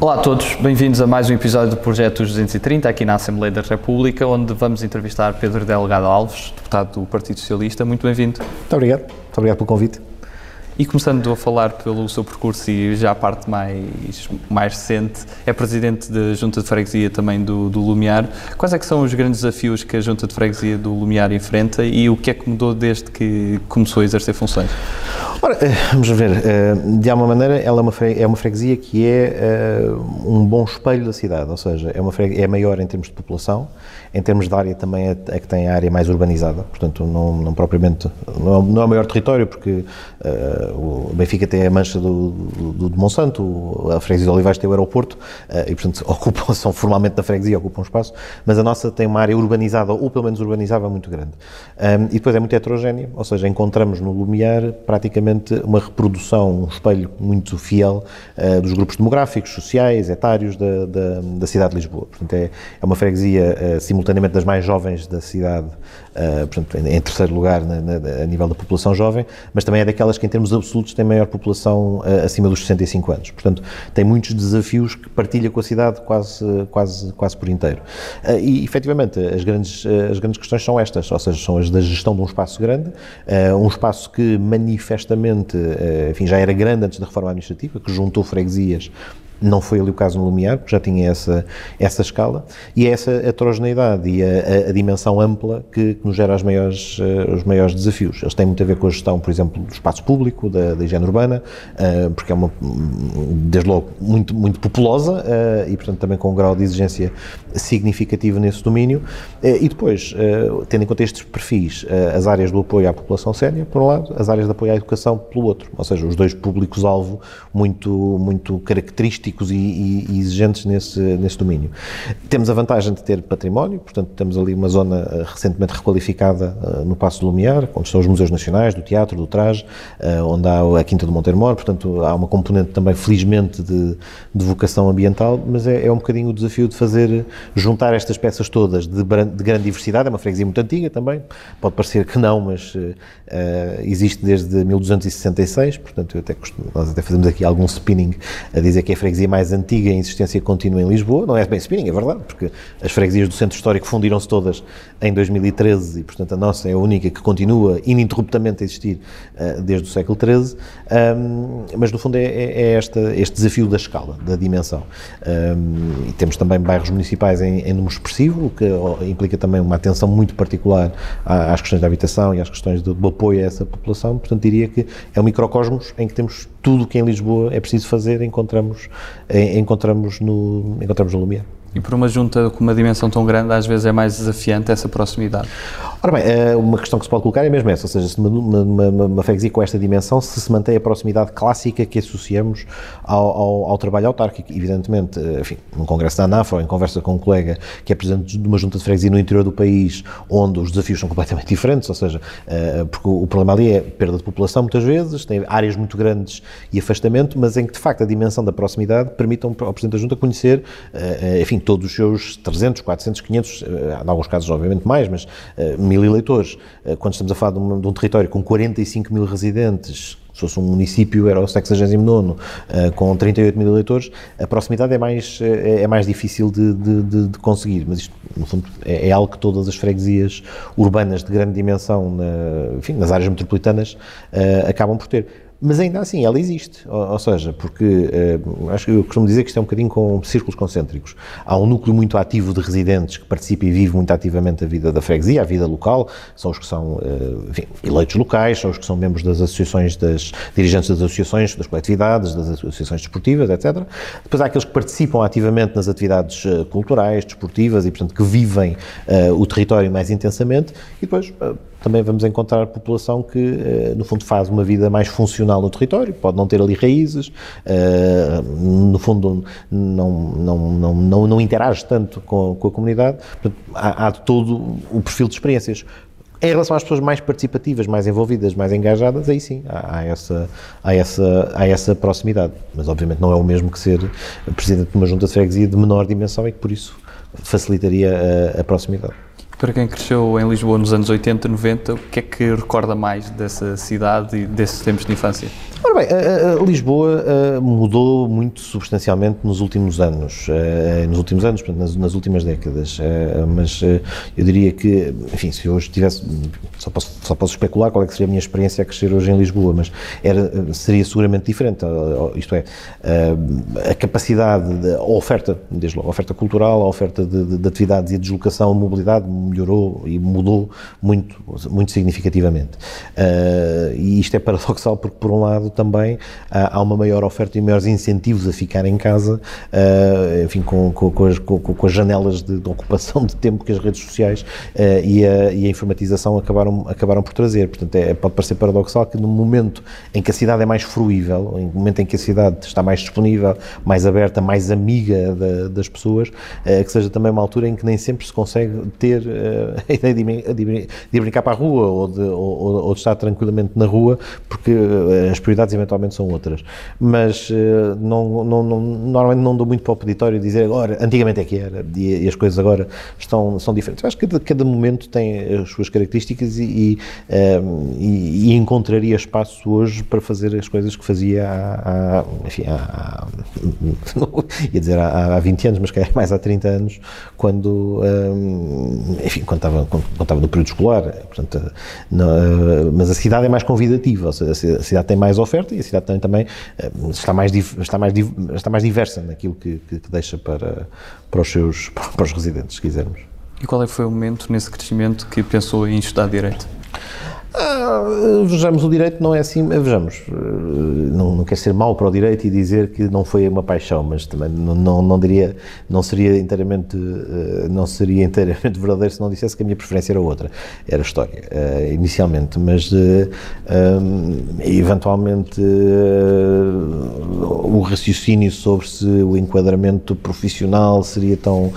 Olá a todos, bem-vindos a mais um episódio do Projeto 230 aqui na Assembleia da República, onde vamos entrevistar Pedro Delegado Alves, deputado do Partido Socialista. Muito bem-vindo. Muito obrigado, muito obrigado pelo convite. E começando a falar pelo seu percurso e já a parte mais, mais recente, é presidente da Junta de Freguesia também do, do Lumiar. Quais é que são os grandes desafios que a Junta de Freguesia do Lumiar enfrenta e o que é que mudou desde que começou a exercer funções? Eh, vamos ver, eh, de alguma maneira ela é uma freguesia que é eh, um bom espelho da cidade, ou seja, é, uma é maior em termos de população, em termos de área também é, é que tem a área mais urbanizada, portanto não, não propriamente, não, é o maior território porque uh, o Benfica tem a mancha do, do, do Monsanto, a freguesia de Olivais tem o aeroporto uh, e portanto ocupam, são formalmente da freguesia, ocupam espaço, mas a nossa tem uma área urbanizada ou pelo menos urbanizada muito grande. Um, e depois é muito heterogénea, ou seja, encontramos no Lumiar praticamente uma reprodução, um espelho muito fiel uh, dos grupos demográficos, sociais, etários da, da, da, cidade de Lisboa. Portanto é, é uma freguesia uh, simultaneamente das mais jovens da cidade, uh, portanto, em, em, terceiro lugar na, na, a nível da população jovem, mas também é daquelas que, em termos absolutos, tem maior população uh, acima dos 65 anos. Portanto, tem muitos desafios que partilha com a cidade quase, quase, quase por inteiro. Uh, e, efetivamente, as grandes, as grandes questões são estas, ou seja, são as da gestão de um espaço grande, um espaço que manifestamente, enfim, já era grande antes da reforma administrativa, que juntou freguesias não foi ali o caso no Lumiar, porque já tinha essa, essa escala, e é essa heterogeneidade e a, a, a dimensão ampla que, que, nos gera os maiores, uh, os maiores desafios. Eles têm muito a ver com a gestão, por exemplo, do espaço público, da, da higiene urbana, uh, porque é uma, desde logo, muito, muito populosa uh, e, portanto, também com um grau de exigência significativo nesse domínio. e depois, tendo em conta estes perfis, as áreas do apoio à população séria, por um lado, as áreas de apoio à educação, pelo outro. Ou seja, os dois públicos-alvo muito, muito característicos e, e, exigentes nesse, nesse domínio. Temos a vantagem de ter património, portanto, temos ali uma zona eh, recentemente requalificada uh, no Passo do Lumiar, onde estão os museus nacionais, do teatro, do traje, uh, onde há a Quinta do Monteiro portanto, há uma componente também, felizmente, de, de vocação ambiental, mas é, é, um bocadinho o desafio de fazer, juntar estas peças todas de, de grande diversidade, é uma freguesia muito antiga também, pode parecer que não, mas uh, existe desde 1266, portanto, até costumo, nós até fazemos aqui algum spinning a dizer que é a freguesia mais antiga em existência contínua em Lisboa, não é bem spinning, é verdade, porque as freguesias do centro histórico fundiram-se todas em 2013 e, portanto, a nossa é a única que continua ininterruptamente a existir uh, desde o século XIII, um, mas no fundo é, é, é esta, este desafio da escala, da dimensão. Um, e temos também bairros municipais em, em número expressivo, o que implica também uma atenção muito particular às questões da habitação e às questões do, do apoio a essa população, portanto diria que é um microcosmos em que temos tudo o que em Lisboa é preciso fazer, encontramos, encontramos, no, encontramos no Lumiar. E por uma junta com uma dimensão tão grande, às vezes é mais desafiante essa proximidade. Ora bem, eh, uma questão que se pode colocar é mesmo essa, ou seja, se uma, uma, uma freguesia com esta dimensão, se se mantém a proximidade clássica que associamos ao, ao, ao, trabalho autárquico. Evidentemente, eh, enfim, num congresso da ANAF ou em conversa com um colega que é presidente de uma junta de freguesia no interior do país, onde os desafios são completamente diferentes, ou seja, eh, porque o problema ali é perda de população muitas vezes, tem áreas muito grandes e afastamento, mas em que de facto a dimensão da proximidade permite ao presidente da junta conhecer, enfim, todos os seus 300, 400, 500, em alguns casos obviamente mais, mas mil eleitores. Eh, quando estamos a falar de um, de um território com 45 mil residentes, se fosse um município, era o 69 uh, com 38 mil eleitores, a proximidade é mais, é, mais difícil de, de, de, conseguir, mas isto, no fundo, é, é, algo que todas as freguesias urbanas de grande dimensão, enfim, nas áreas metropolitanas, acabam por ter mas ainda assim ela existe, ou, ou seja, porque uh, acho que eu costumo dizer que isto é um bocadinho com círculos concêntricos. Há um núcleo muito ativo de residentes que participa e vive muito ativamente a vida da freguesia, a vida local, são os que são uh, enfim, eleitos locais, são os que são membros das associações, das dirigentes das associações, das coletividades, das associações desportivas, etc. Depois há aqueles que participam ativamente nas atividades uh, culturais, desportivas e, portanto, que vivem o território mais intensamente e depois também vamos encontrar população que, eh, no fundo, faz uma vida mais funcional no território, pode não ter ali raízes, eh, no fundo, não, não, não, não, não interage tanto com, com a comunidade. Há, há todo o perfil de experiências. Em relação às pessoas mais participativas, mais envolvidas, mais engajadas, aí sim, há, há, essa, há, essa, há essa proximidade. Mas, obviamente, não é o mesmo que ser presidente de uma junta de freguesia de menor dimensão e que, por isso, facilitaria a, a proximidade. Para quem cresceu em Lisboa nos anos 80, 90, o que é que recorda mais dessa cidade e desses tempos de infância? Ora bem, a, a Lisboa a, mudou muito substancialmente nos últimos anos, nos últimos anos, portanto, nas, nas últimas décadas, mas eu diria que, enfim, se hoje tivesse, só posso, só posso especular qual é que seria a minha experiência a crescer hoje em Lisboa, mas era, seria seguramente diferente, isto é, a capacidade, de, a oferta, desde logo, a oferta cultural, a oferta de, de, de atividades e de deslocação, a mobilidade melhorou e mudou muito, muito significativamente. e isto é paradoxal porque, por um lado, também há uma maior oferta e maiores incentivos a ficar em casa, enfim, com, com, com, as, com as, janelas de, de, ocupação de tempo que as redes sociais e a, e, a, informatização acabaram, acabaram por trazer. Portanto, é, pode parecer paradoxal que no momento em que a cidade é mais fruível, no momento em que a cidade está mais disponível, mais aberta, mais amiga da, das pessoas, que seja também uma altura em que nem sempre se consegue ter a ideia de, de, de brincar para a rua ou de, ou, ou de estar tranquilamente na rua, porque as prioridades eventualmente são outras. Mas não, não, não, normalmente não dou muito para o peditório dizer agora, antigamente é que era, e, as coisas agora estão, são diferentes. Eu acho que cada, cada momento tem as suas características e, e, e, encontraria espaço hoje para fazer as coisas que fazia há, há enfim, há, há ia dizer há, há 20 anos, mas que é mais há 30 anos, quando, enfim, quando estava, quando, quando estava no período escolar, portanto, não, mas a cidade é mais convidativa, seja, a cidade tem mais oferta e a cidade também está mais, está mais, está mais diversa naquilo que, que, que deixa para, para, os seus, para os residentes, se quisermos. E qual é foi o momento nesse crescimento que pensou em estudar Direito? Ah, vejamos, o direito não é assim, vejamos, não, não quer ser mau para o direito e dizer que não foi uma paixão, mas também não, não, não diria, não seria inteiramente, não seria inteiramente verdadeiro se não dissesse que a minha preferência era outra, era história, inicialmente, mas eventualmente o raciocínio sobre se o enquadramento profissional seria tão,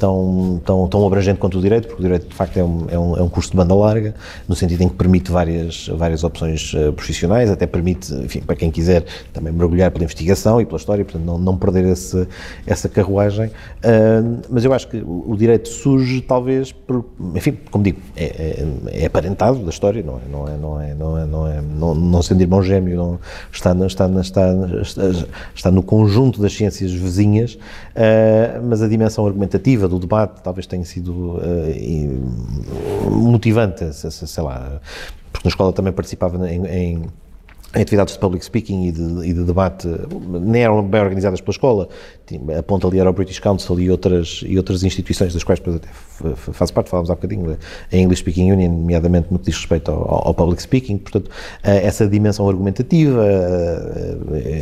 tão, tão, tão abrangente quanto o direito, porque o direito de facto é um, é um, é um curso de banda larga, no sentido em que permite várias, várias opções uh, profissionais, até permite, enfim, para quem quiser também mergulhar pela investigação e pela história, portanto não, não perder esse, essa carruagem, uh, mas eu acho que o, direito surge talvez por, enfim, como digo, é, é, é, aparentado da história, não é, não é, não é, não é, não, é, não, não sendo irmão gêmeo, não, está, está, está, está, está no conjunto das ciências vizinhas, uh, mas a dimensão argumentativa do debate talvez tenha sido motivante, sei lá, porque na escola também participava em, em atividades de public speaking e de, e de, debate nem eram bem organizadas pela escola, a ponta ali era o British Council e outras, e outras instituições das quais depois até faço parte, falámos há bocadinho, a English Speaking Union, nomeadamente no que diz respeito ao, ao public speaking, portanto, essa dimensão argumentativa,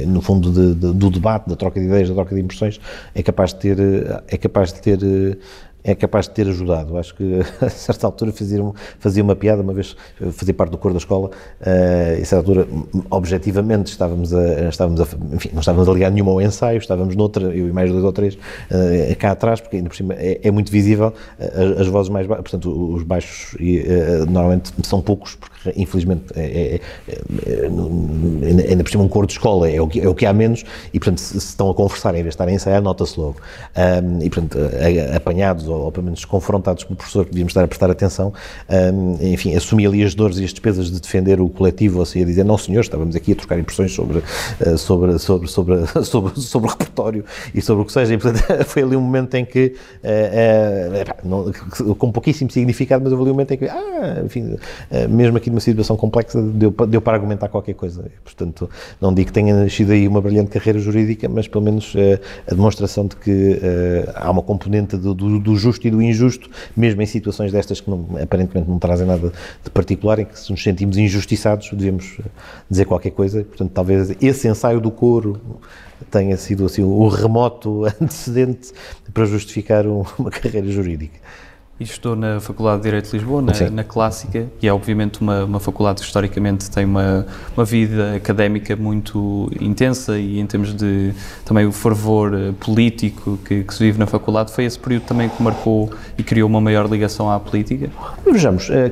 no fundo de, de, do debate, da troca de ideias, da troca de impressões, é capaz de ter, é capaz de ter é capaz de ter ajudado. Acho que a certa altura fazia, fazia uma piada, uma vez fazia parte do coro da escola, uh, e a certa altura, objetivamente, estávamos a, estávamos a, enfim, não estávamos a ligar nenhuma ao ensaio, estávamos noutra, eu e mais dois ou três, uh, cá atrás, porque ainda por cima é, é muito visível uh, as vozes mais baixas, portanto, os baixos normalmente são poucos, porque infelizmente é, é, é, ainda por cima um coro de escola é o, que, é o que há menos, e portanto, se, se estão a conversar em vez de estar a ensaiar, nota-se logo. Um, e portanto, apanhados ou, pelo menos confrontados com o professor que devíamos estar a prestar atenção, um, enfim, assumi ali as dores e as despesas de defender o coletivo, ou seja, dizer, não senhor, estávamos aqui a trocar impressões sobre, uh, sobre, sobre, sobre, sobre, sobre o repertório e sobre o que seja, e portanto foi ali um momento em que, uh, uh, não, com pouquíssimo significado, mas houve ali um momento em que, ah, enfim, mesmo aqui numa situação complexa, deu, deu para argumentar qualquer coisa. Portanto, não digo que tenha nascido aí uma brilhante carreira jurídica, mas pelo menos a demonstração de que há uma componente do, do, do justo e do injusto, mesmo em situações destas que não, aparentemente não trazem nada de particular, em que se nos sentimos injustiçados, devemos dizer qualquer coisa. Portanto, talvez esse ensaio do coro tenha sido assim, o remoto antecedente para justificar uma carreira jurídica. E estou na Faculdade de Direito de Lisboa, na, na Clássica, e é obviamente uma, uma faculdade que historicamente tem uma, uma vida académica muito intensa e em termos de também o fervor eh, político que, que, se vive na faculdade, foi esse período também que marcou e criou uma maior ligação à política? Vejamos, eh,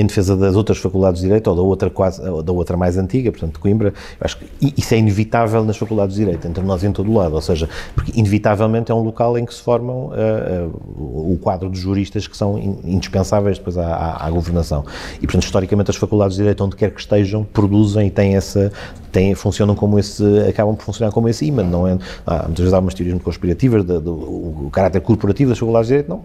em defesa das outras faculdades de Direito, ou da outra, quase, da outra mais antiga, portanto de Coimbra, acho que isso é inevitável nas faculdades de Direito, entre nós em todo lado, ou seja, porque inevitavelmente é um local em que se formam uh, uh, o quadro de juristas que são indispensáveis depois à, à, à, governação. E, portanto, historicamente, as faculdades de Direito, onde quer que estejam, produzem e têm essa, têm, funcionam como esse, acabam por funcionar como esse imã, não é? Há, muitas vezes há umas teorias muito conspirativas do, do, o caráter corporativo das faculdades de Direito, não,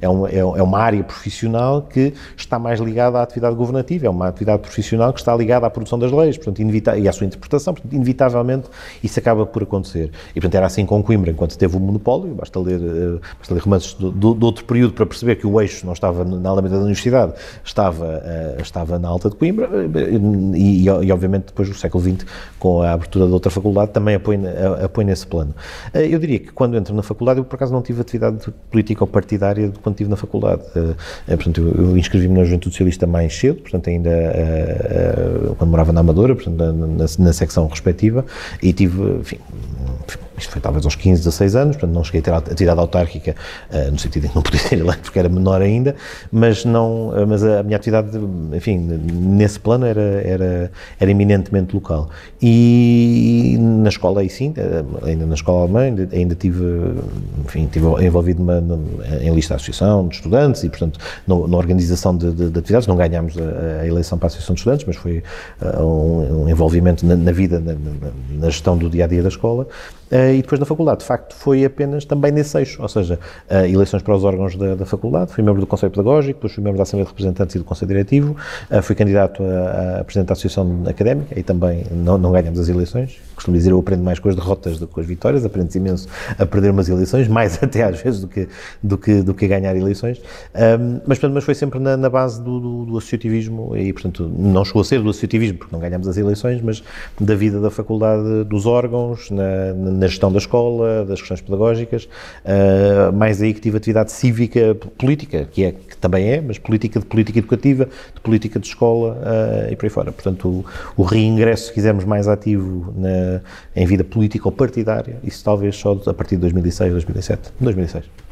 é uma, é, é uma área profissional que está mais ligada à atividade governativa, é uma atividade profissional que está ligada à produção das leis, portanto, e à sua interpretação, portanto, inevitavelmente isso acaba por acontecer. E, portanto, era assim com Coimbra, enquanto teve o monopólio, basta ler, uh, basta ler romances do, outro período para perceber que o eixo não estava na Alameda da Universidade, estava, uh, estava na Alta de Coimbra, uh, e, e, e, obviamente depois do século XX, com a abertura de outra faculdade, também apoia, apoia nesse plano. eu diria que quando entro na faculdade, eu por acaso não tive atividade política ou partidária quando estive na faculdade. portanto, eu, eu inscrevi-me na Juventude Socialista mais cedo, portanto, ainda quando morava na Amadora, portanto, na, na, na secção respectiva, e tive, enfim, isto foi talvez aos 15, 16 anos, portanto não cheguei a ter atividade autárquica, uh, no sentido em que não podia ser eleito porque era menor ainda, mas, não, uh, mas a minha atividade, enfim, nesse plano era, era, era eminentemente local. E na escola aí sim, eh, ainda na escola alemã, ainda, ainda tive, enfim, tive envolvido em lista de associação de estudantes e, portanto, na organização de, de, de, atividades, não ganhámos a, a, eleição para a associação de estudantes, mas foi uh, um, um, envolvimento na, na vida, na, na, gestão do dia-a-dia -dia da escola e depois na faculdade, de facto, foi apenas também nesse eixo, ou seja, uh, eleições para os órgãos da, da, faculdade, fui membro do Conselho Pedagógico, depois fui membro da Assembleia de Representantes e do Conselho Diretivo, uh, fui candidato a, a Presidente da Associação Académica e também não, não ganhamos as eleições. Costumo dizer, eu aprendo mais com as derrotas do que com as vitórias, aprendo imenso a perder umas eleições, mais até às vezes do que, do que, do que a ganhar eleições, um, mas, portanto, mas foi sempre na, na base do, do, do, associativismo e, portanto, não chegou a ser do associativismo, porque não ganhamos as eleições, mas da vida da faculdade, dos órgãos, na, na gestão da escola, das questões pedagógicas, uh, mais aí que tive atividade cívica política, que, é, que também é, mas política de política educativa, de política de escola uh, e por aí fora. Portanto, o, o reingresso, se quisermos, mais ativo na, em vida política ou partidária, isso talvez só a partir de 2006, 2007, 2006.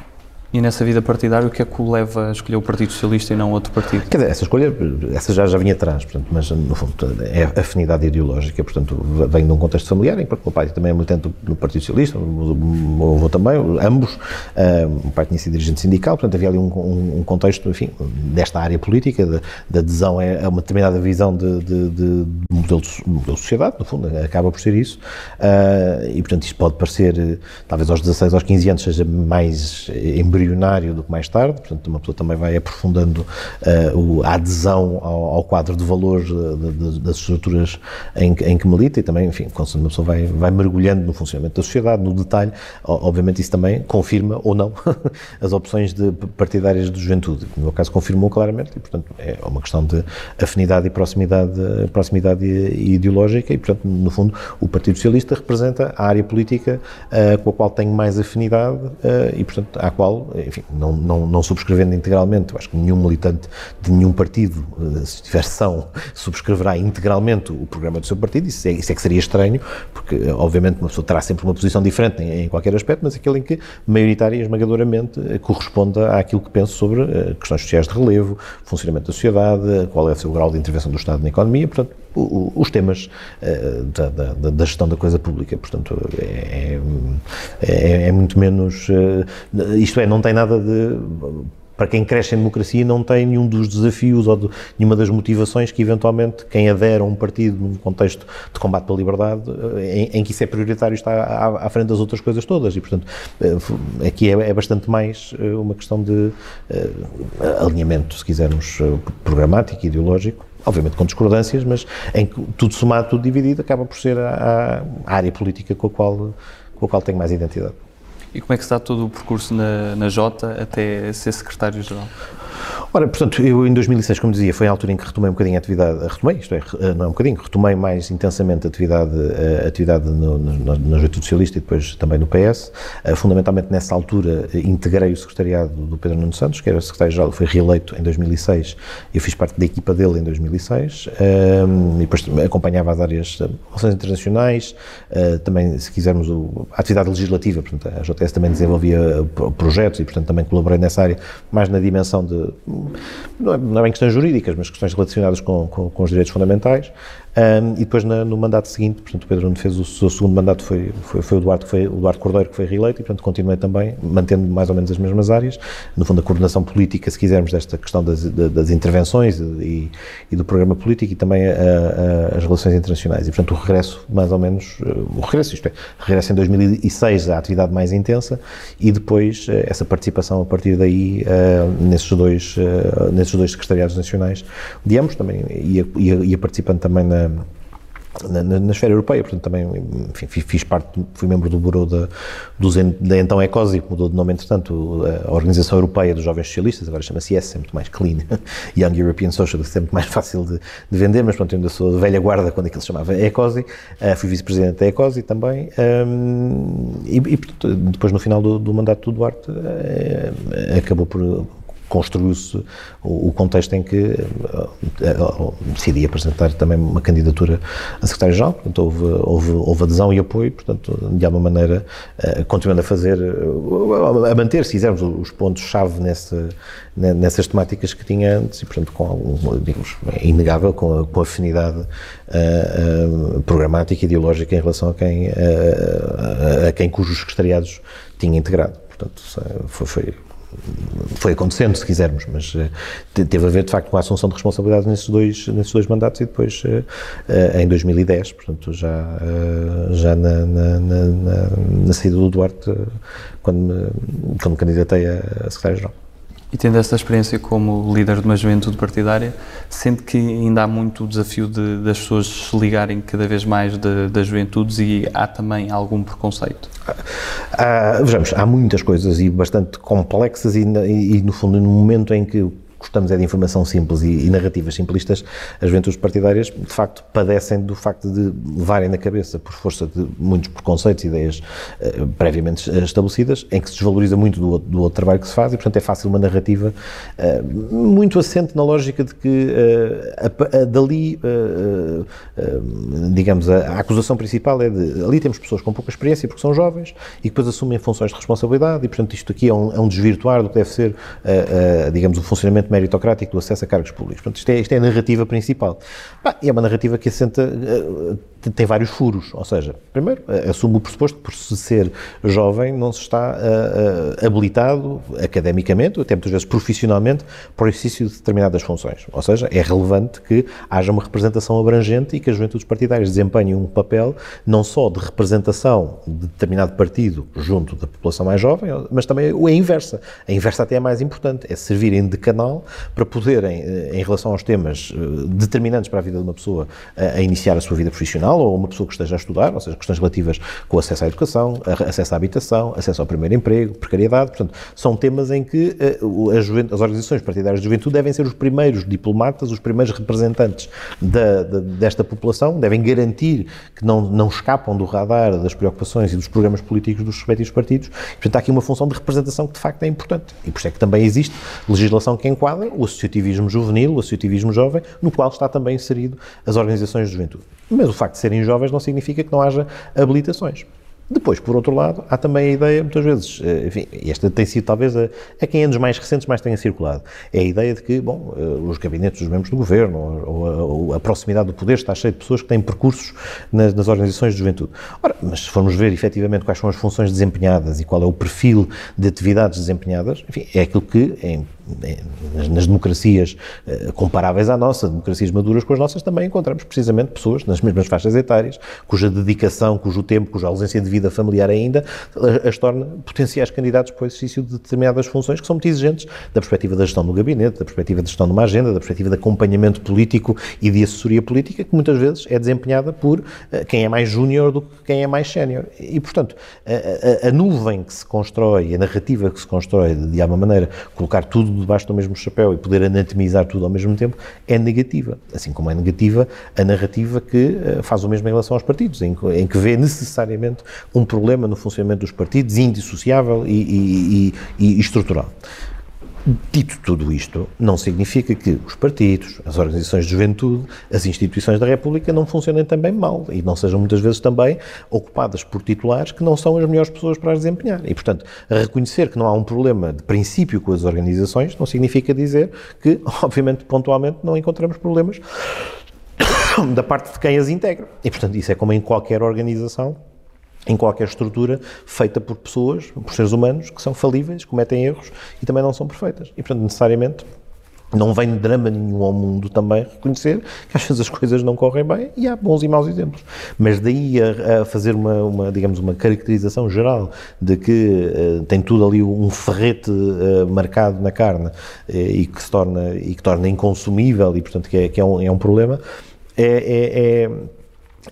E nessa vida partidária, o que é que o leva a escolher o Partido Socialista e não outro partido? Quer dizer, essa escolha, essa já, já vinha atrás, portanto, mas no fundo é afinidade ideológica, portanto, vem de um contexto familiar, em que o meu pai também é militante do Partido Socialista, o meu avô também, ambos, uh, o pai tinha sido dirigente sindical, portanto, havia ali um, um, um contexto, enfim, desta área política, de adesão a uma determinada visão de, de, de modelo, de, modelo de sociedade, no fundo, acaba por ser isso, uh, e portanto, isto pode parecer, talvez aos 16, aos 15 anos, seja mais embrionário embrionário do que mais tarde, portanto, uma pessoa também vai aprofundando uh, a adesão ao, ao, quadro de valores de, das estruturas em, em, que milita e também, enfim, quando uma pessoa vai, vai mergulhando no funcionamento da sociedade, no detalhe, obviamente isso também confirma ou não as opções de partidárias de juventude. No meu caso, confirmou claramente e, portanto, é uma questão de afinidade e proximidade, proximidade ideológica e, portanto, no fundo, o Partido Socialista representa a área política uh, com a qual tenho mais afinidade uh, e, portanto, à qual enfim, não, não, não subscrevendo integralmente, eu acho que nenhum militante de nenhum partido, eh, se tiver são, subscreverá integralmente o programa do seu partido, isso é, isso é que seria estranho, porque eh, obviamente uma pessoa terá sempre uma posição diferente em, em qualquer aspecto, mas aquele em que maioritária e esmagadoramente eh, corresponda àquilo que penso sobre questões sociais de relevo, funcionamento da sociedade, qual é o seu grau de intervenção do Estado na economia, portanto, os temas da, da, da, gestão da coisa pública. Portanto, é, é, é muito menos. isto é, não tem nada de para quem cresce em democracia não tem nenhum dos desafios ou de, nenhuma das motivações que eventualmente quem adere a um partido num contexto de combate pela liberdade em, em que isso é prioritário está à, à, frente das outras coisas todas e portanto eh, aqui é, é bastante mais eh, uma questão de uh, alinhamento se quisermos programático, ideológico obviamente com discordâncias, mas em que tudo somado, tudo dividido, acaba por ser a, a área política com a qual, com a qual tenho mais identidade. E como é que está todo o percurso na, na Jota até ser secretário-geral? Ora, portanto, eu em 2006, como dizia, foi a altura em que retomei um bocadinho a atividade, retomei, isto é, não é um bocadinho, retomei mais intensamente a atividade, a atividade no, no, na Juventude Socialista e depois também no PS. Eh, fundamentalmente nessa altura integrei o secretariado do Pedro Nuno Santos, que era secretário-geral, foi reeleito em 2006, eu fiz parte da equipa dele em 2006, ehm, e depois acompanhava as áreas de relações internacionais, eh, também, se quisermos, a atividade legislativa, portanto, a JS também desenvolvia projetos e, portanto, também colaborei nessa área, mais na dimensão de não é, não é bem questões jurídicas, mas questões relacionadas com, com, com os direitos fundamentais. Um, e depois na, no mandato seguinte, portanto, o Pedro Nuno fez o seu segundo mandato, foi, foi, foi o Duarte, foi o Duarte Cordeiro que foi reeleito e, portanto, continuei também, mantendo mais ou menos as mesmas áreas, no fundo a coordenação política, se quisermos, desta questão das, das intervenções e, e, do programa político e também a, a, as relações internacionais. E, portanto, o regresso, mais ou menos, o regresso, isto é, regresso em 2006 à atividade mais intensa e depois eh, essa participação a partir daí uh, nesses, dois, uh, nesses dois secretariados nacionais de ambos, também ia, ia, ia participando também na na, na, esfera europeia, portanto também enfim, fiz parte, fui membro do Bureau da, do, da então ECOSI, que mudou de nome entretanto, a Organização Europeia dos Jovens Socialistas, agora chama-se ES, é muito mais clean, Young European Socialists, é muito mais fácil de, de vender, mas pronto, ainda sou velha guarda quando aquilo se chamava ECOSI, uh, fui vice-presidente da ECOSI também, um, e, e, depois no final do, do mandato do Duarte uh, acabou por construiu-se o, contexto em que uh, uh, decidi apresentar também uma candidatura a secretário-geral, portanto houve, houve, houve, adesão e apoio, portanto de alguma maneira uh, continuando a fazer, a manter, se quisermos, os pontos-chave nessa, nessas temáticas que tinha antes e portanto com algum, digamos, é inegável com com afinidade programática e ideológica em relação a quem, a, a quem cujos secretariados tinha integrado. Portanto, foi, foi foi acontecendo, se quisermos, mas uh, teve a ver, de facto, com a assunção de responsabilidades nesses dois, nesses dois mandatos e depois uh, uh, em 2010, portanto, já, já na, na, na, na, saída do Duarte, quando me, quando me candidatei a secretário-geral. E tendo esta experiência como líder de uma juventude partidária, sente que ainda há muito o desafio de, das pessoas se ligarem cada vez mais das juventudes e há também algum preconceito? Ah, vejamos, há muitas coisas e bastante complexas e, e, e no fundo, no momento em que gostamos é de informação simples e, e, narrativas simplistas, as juventudes partidárias, de facto, padecem do facto de levarem na cabeça, por força de muitos preconceitos e ideias uh, previamente estabelecidas, em que se desvaloriza muito do, do, outro trabalho que se faz e, portanto, é fácil uma narrativa uh, muito assente na lógica de que uh, a, a, dali, digamos, a, a, acusação principal é de ali temos pessoas com pouca experiência porque são jovens e depois assumem funções de responsabilidade e, portanto, isto aqui é um, é um desvirtuar do que deve ser, digamos, o funcionamento meritocrático do acesso a cargos públicos. Portanto, isto é, isto é a narrativa principal. Bah, e é uma narrativa que assenta, uh, tem vários furos, ou seja, primeiro, uh, assume o pressuposto por se ser jovem não se está uh, habilitado academicamente, ou até muitas vezes profissionalmente, para o exercício de determinadas funções. Ou seja, é relevante que haja uma representação abrangente e que as juventudes partidárias desempenhem um papel não só de representação de determinado partido junto da população mais jovem, mas também a inversa. A inversa até é mais importante, é servirem de canal para poderem, eh, em relação aos temas eh, determinantes para a vida de uma pessoa a, iniciar a sua vida profissional ou uma pessoa que esteja a estudar, ou seja, questões relativas com acesso à educação, acesso à habitação, acesso ao primeiro emprego, precariedade, portanto, são temas em que eh, as, organizações partidárias de juventude devem ser os primeiros diplomatas, os primeiros representantes da, da, desta população, devem garantir que não, não escapam do radar das preocupações e dos programas políticos dos respectivos partidos. Portanto, há aqui uma função de representação que de facto é importante. E por isso é que também existe legislação que enquadra o associativismo juvenil, o associativismo jovem, no qual está também inserido as organizações de juventude. Mas o facto de serem jovens não significa que não haja habilitações. Depois, por outro lado, há também a ideia, muitas vezes, eh, enfim, esta tem sido talvez a, a quem anos mais recentes mais tenha circulado, é a ideia de que, bom, eh, os gabinetes dos membros do governo ou, ou, a, a, proximidade do poder está cheio de pessoas que têm percursos nas, nas, organizações de juventude. Ora, mas se formos ver efetivamente quais são as funções desempenhadas e qual é o perfil de atividades desempenhadas, enfim, é aquilo que, em nas democracias eh, comparáveis à nossa, democracias maduras com as nossas, também encontramos precisamente pessoas nas mesmas faixas etárias, cuja dedicação, cujo tempo, cuja ausência de vida familiar ainda as torna potenciais candidatos para o exercício de determinadas funções que são muito exigentes da perspectiva da gestão do gabinete, da perspectiva da gestão de uma agenda, da perspectiva de acompanhamento político e de assessoria política, que muitas vezes é desempenhada por eh, quem é mais júnior do que quem é mais sénior. E, portanto, a, a, a, nuvem que se constrói, a narrativa que se constrói de, de alguma maneira, colocar tudo debaixo do mesmo chapéu e poder anatomizar tudo ao mesmo tempo, é negativa. Assim como é negativa a narrativa que uh, faz o mesmo em relação aos partidos, em, em, que vê necessariamente um problema no funcionamento dos partidos indissociável e, e, e, e estrutural. Dito tudo isto, não significa que os partidos, as organizações de juventude, as instituições da República não funcionem também mal e não sejam muitas vezes também ocupadas por titulares que não são as melhores pessoas para as desempenhar. E, portanto, reconhecer que não há um problema de princípio com as organizações não significa dizer que, obviamente, pontualmente, não encontramos problemas da parte de quem as integra. E, portanto, isso é como em qualquer organização, em qualquer estrutura feita por pessoas, por seres humanos, que são falíveis, cometem erros e também não são perfeitas. E, portanto, necessariamente não vem drama nenhum ao mundo também reconhecer que às vezes as coisas não correm bem e há bons e maus exemplos. Mas daí a, a fazer uma, uma, digamos, uma caracterização geral de que uh, tem tudo ali um ferrete uh, marcado na carne uh, e, que se torna, e que torna inconsumível e, portanto, que é, que é, um, é um problema, é, é, é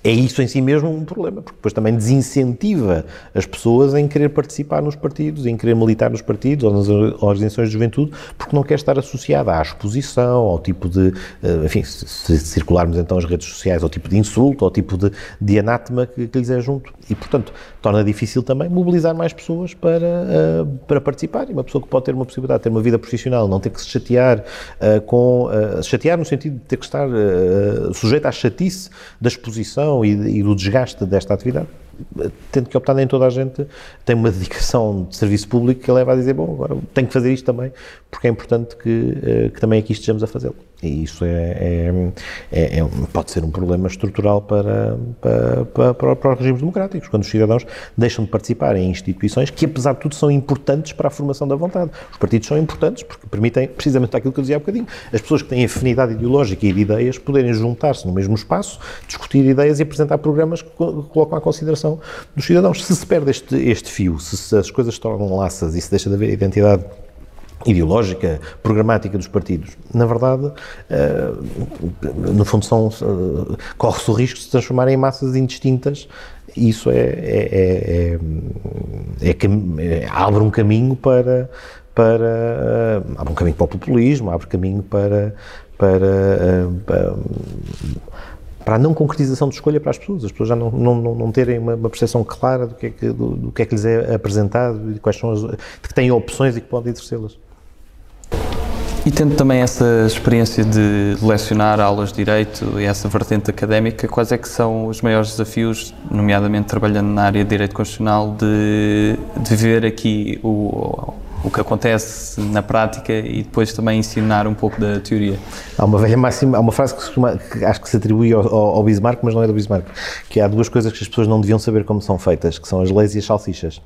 é isso em si mesmo um problema, porque depois também desincentiva as pessoas em querer participar nos partidos, em querer militar nos partidos ou nas organizações de juventude, porque não quer estar associada à exposição, ao tipo de, eh, enfim, se circularmos então as redes sociais, ao tipo de insulto, ao tipo de, de anátema que, que lhes é junto. E, portanto, torna difícil também mobilizar mais pessoas para, uh, para participar. E uma pessoa que pode ter uma possibilidade de ter uma vida profissional, não ter que se chatear uh, com. Uh, chatear no sentido de ter que estar sujeito à chatice da exposição e, e do desgaste desta atividade tendo que optar nem toda a gente tem uma dedicação de serviço público que leva a dizer, bom, agora tenho que fazer isto também, porque é importante que, que também aqui estejamos a fazê-lo. E isso é, é, é, é, pode ser um problema estrutural para, para, para, para, os regimes democráticos, quando os cidadãos deixam de participar em instituições que, apesar de tudo, são importantes para a formação da vontade. Os partidos são importantes porque permitem, precisamente aquilo que eu dizia há bocadinho, as pessoas que têm afinidade ideológica e de ideias poderem juntar-se no mesmo espaço, discutir ideias e apresentar programas que colocam à consideração dos cidadãos. Se se perde este, este fio, se, se as coisas se tornam laças e se deixa de haver identidade ideológica, programática dos partidos. Na verdade, eh, no fundo, são, eh, corre-se o risco de se transformarem em massas indistintas e isso é, é, é, é, abre um caminho para, para abre um caminho para o populismo, abre caminho para, para, para para a não concretização de escolha para as pessoas, as pessoas já não, não, não terem uma, uma percepção clara do que, é que, do, do, que é que lhes é apresentado e quais são as, de que têm opções e que podem exercê-las. E tendo também essa experiência de lecionar aulas de Direito e essa vertente académica, quais é que são os maiores desafios, nomeadamente trabalhando na área de Direito Constitucional, de, de ver aqui o, o que acontece na prática e depois também ensinar um pouco da teoria. Há uma velha máxima, há uma frase que, que acho que se atribui ao, ao, Bismarck, mas não é do Bismarck, que há duas coisas que as pessoas não deviam saber como são feitas, que são as leis e as salsichas.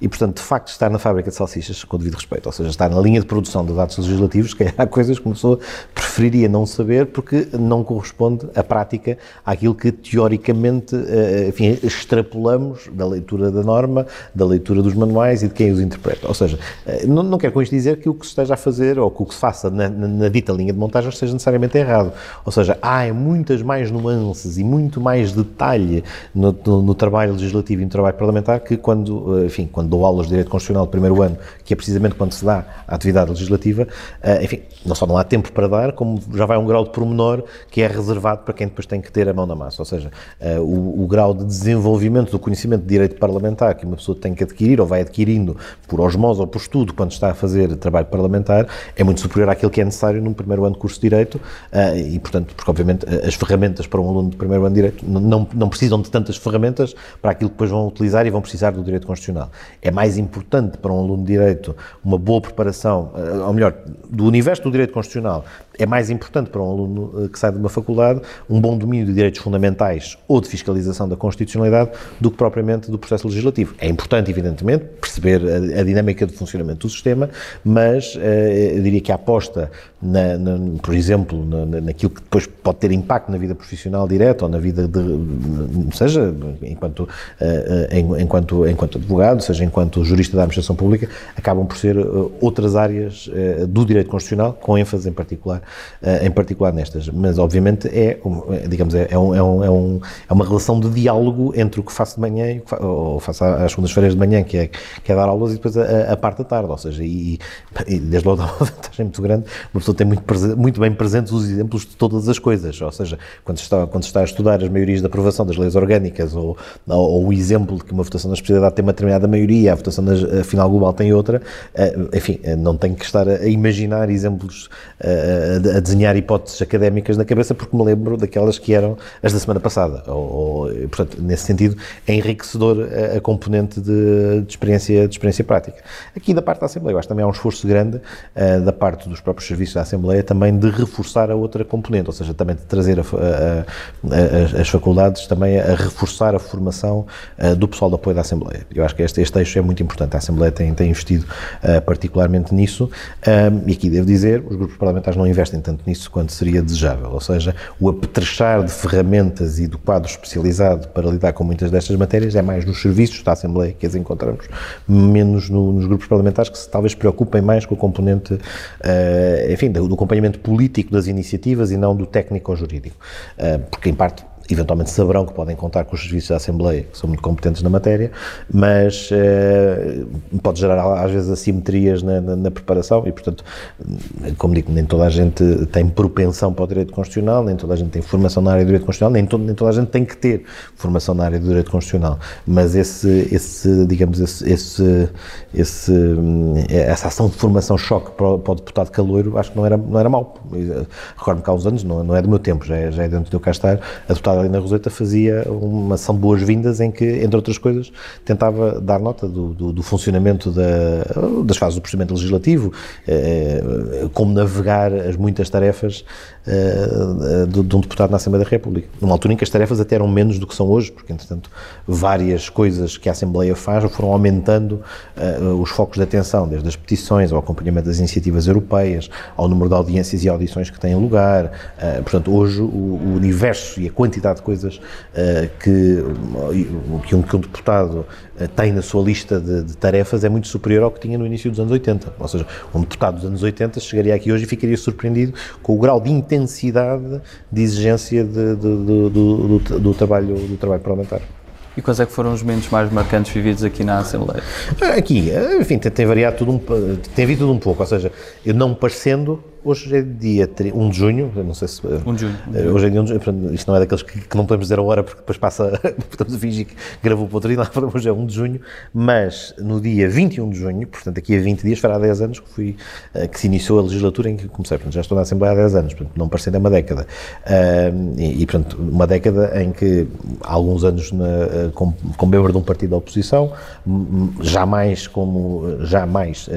E, portanto, de facto, estar na fábrica de salsichas, com devido respeito, ou seja, estar na linha de produção dos atos legislativos, que há coisas que uma pessoa preferiria não saber porque não corresponde à prática àquilo que teoricamente, eh, enfim, extrapolamos da leitura da norma, da leitura dos manuais e de quem os interpreta. Ou seja, não, não quero com isto dizer que o que se esteja a fazer ou que o que se faça na, na, na dita linha de montagem seja necessariamente errado. Ou seja, há muitas mais nuances e muito mais detalhe no, no, no, trabalho legislativo e no trabalho parlamentar que quando, eh, enfim, quando dou aulas de Direito Constitucional do primeiro ano, que é precisamente quando se dá a atividade legislativa, eh, enfim, não só não há tempo para dar, como já vai um grau de pormenor que é reservado para quem depois tem que ter a mão na massa. Ou seja, eh, o, o grau de desenvolvimento do conhecimento de direito parlamentar que uma pessoa tem que adquirir ou vai adquirindo por osmose ou por estudo quando está a fazer trabalho parlamentar é muito superior àquilo que é necessário num primeiro ano de curso de Direito uh, e, portanto, porque obviamente as ferramentas para um aluno de primeiro ano de Direito não, não precisam de tantas ferramentas para aquilo que depois vão utilizar e vão precisar do Direito Constitucional. É mais importante para um aluno de Direito uma boa preparação, uh, ou melhor, do universo do Direito Constitucional, é mais importante para um aluno que sai de uma faculdade um bom domínio de direitos fundamentais ou de fiscalização da constitucionalidade do que propriamente do processo legislativo. É importante, evidentemente, perceber a, a dinâmica de funcionamento do sistema, mas eh, eu diria que a aposta, na, na, por exemplo, na, naquilo que depois pode ter impacto na vida profissional direta ou na vida de, seja enquanto, eh, eh, enquanto, enquanto advogado, seja enquanto jurista da administração pública, acabam por ser outras áreas do direito constitucional, com ênfase em particular, em particular nestas. Mas, obviamente, é, digamos, é, é, um, é, um, é, um, é uma relação de diálogo entre o que faço de manhã, ou faço às segundas-feiras de manhã, que é, que é dar aulas, e depois a, a parte da tarde, ou seja, e, e desde logo dá uma vantagem muito grande, uma pessoa tem muito, muito bem presentes os exemplos de todas as coisas, ou seja, quando se está, quando está a estudar as maiorias de aprovação das leis orgânicas, ou, ou, o exemplo de que uma votação na especialidade tem uma determinada maioria, a votação na final global tem outra, eh, enfim, eh, não tenho que estar a imaginar exemplos, eh, a, desenhar hipóteses académicas na cabeça, porque me lembro daquelas que eram as da semana passada, ou, ou portanto, nesse sentido, é enriquecedor a, a componente de, de, experiência, de experiência prática. Aqui da parte parte da Assembleia. Eu acho que também há um esforço grande uh, da parte dos próprios serviços da Assembleia também de reforçar a outra componente, ou seja, também de trazer a, a, a, as faculdades também a reforçar a formação uh, do pessoal de apoio da Assembleia. Eu acho que este, este eixo é muito importante. A Assembleia tem, tem investido uh, particularmente nisso um, e aqui devo dizer, os grupos parlamentares não investem tanto nisso quanto seria desejável, ou seja, o apetrechar de ferramentas e do quadro especializado para lidar com muitas destas matérias é mais nos serviços da Assembleia que as encontramos, menos no, nos grupos parlamentares que se talvez preocupem mais com o componente, uh, enfim, do, acompanhamento político das iniciativas e não do técnico-jurídico, uh, porque em parte eventualmente saberão que podem contar com os serviços da Assembleia, que são muito competentes na matéria, mas uh, pode gerar às vezes assimetrias na, na, na, preparação e, portanto, como digo, nem toda a gente tem propensão para o direito constitucional, nem toda a gente tem formação na área do direito constitucional, nem, to, nem toda a gente tem que ter formação na área do direito constitucional, mas esse, esse digamos, esse, esse, esse essa ação de formação choque para o, para o, deputado Caloiro, acho que não era, não era mau. Recordo-me que há uns anos, não, não é do meu tempo, já é, já é de antes de eu cá estar, a deputada Helena Roseta fazia uma de boas-vindas em que, entre outras coisas, tentava dar nota do, do, do funcionamento da, das fases do procedimento legislativo, eh, como navegar as muitas tarefas eh, de, de, um deputado na Assembleia da República. Numa altura em que as tarefas até eram menos do que são hoje, porque, entretanto, várias coisas que a Assembleia faz foram aumentando uh, os focos de atenção, desde as petições ao acompanhamento das iniciativas europeias, ao número de audiências e audições que têm lugar. Uh, portanto, hoje o, o, universo e a quantidade de coisas uh, que, que, um, que um deputado tem na sua lista de, de, tarefas é muito superior ao que tinha no início dos anos 80. Ou seja, um deputado dos anos 80 chegaria aqui hoje e ficaria surpreendido com o grau de intensidade de exigência de, de, do, do, do, trabalho, do trabalho parlamentar. E quais é que foram os momentos mais marcantes vividos aqui na Assembleia? Aqui, enfim, tem, tem variado tudo um, tem havido tudo um pouco, ou seja, eu não parecendo, Hoje é dia 1 de junho, não sei se. 1 de junho. Eh, hoje é dia 1 de junho, isto não é daqueles que, que não podemos dizer a hora porque depois passa, estamos a fingir que gravou para outro dia, hoje é 1 de junho, mas no dia 21 de junho, portanto aqui a 20 dias, fará 10 anos que, fui, eh, que se iniciou a legislatura em que comecei, portanto já estou na Assembleia há 10 anos, portanto não parecendo é uma década. e, e, portanto, uma década em que há alguns anos na, eh, como, como membro de um partido da oposição, jamais como, jamais,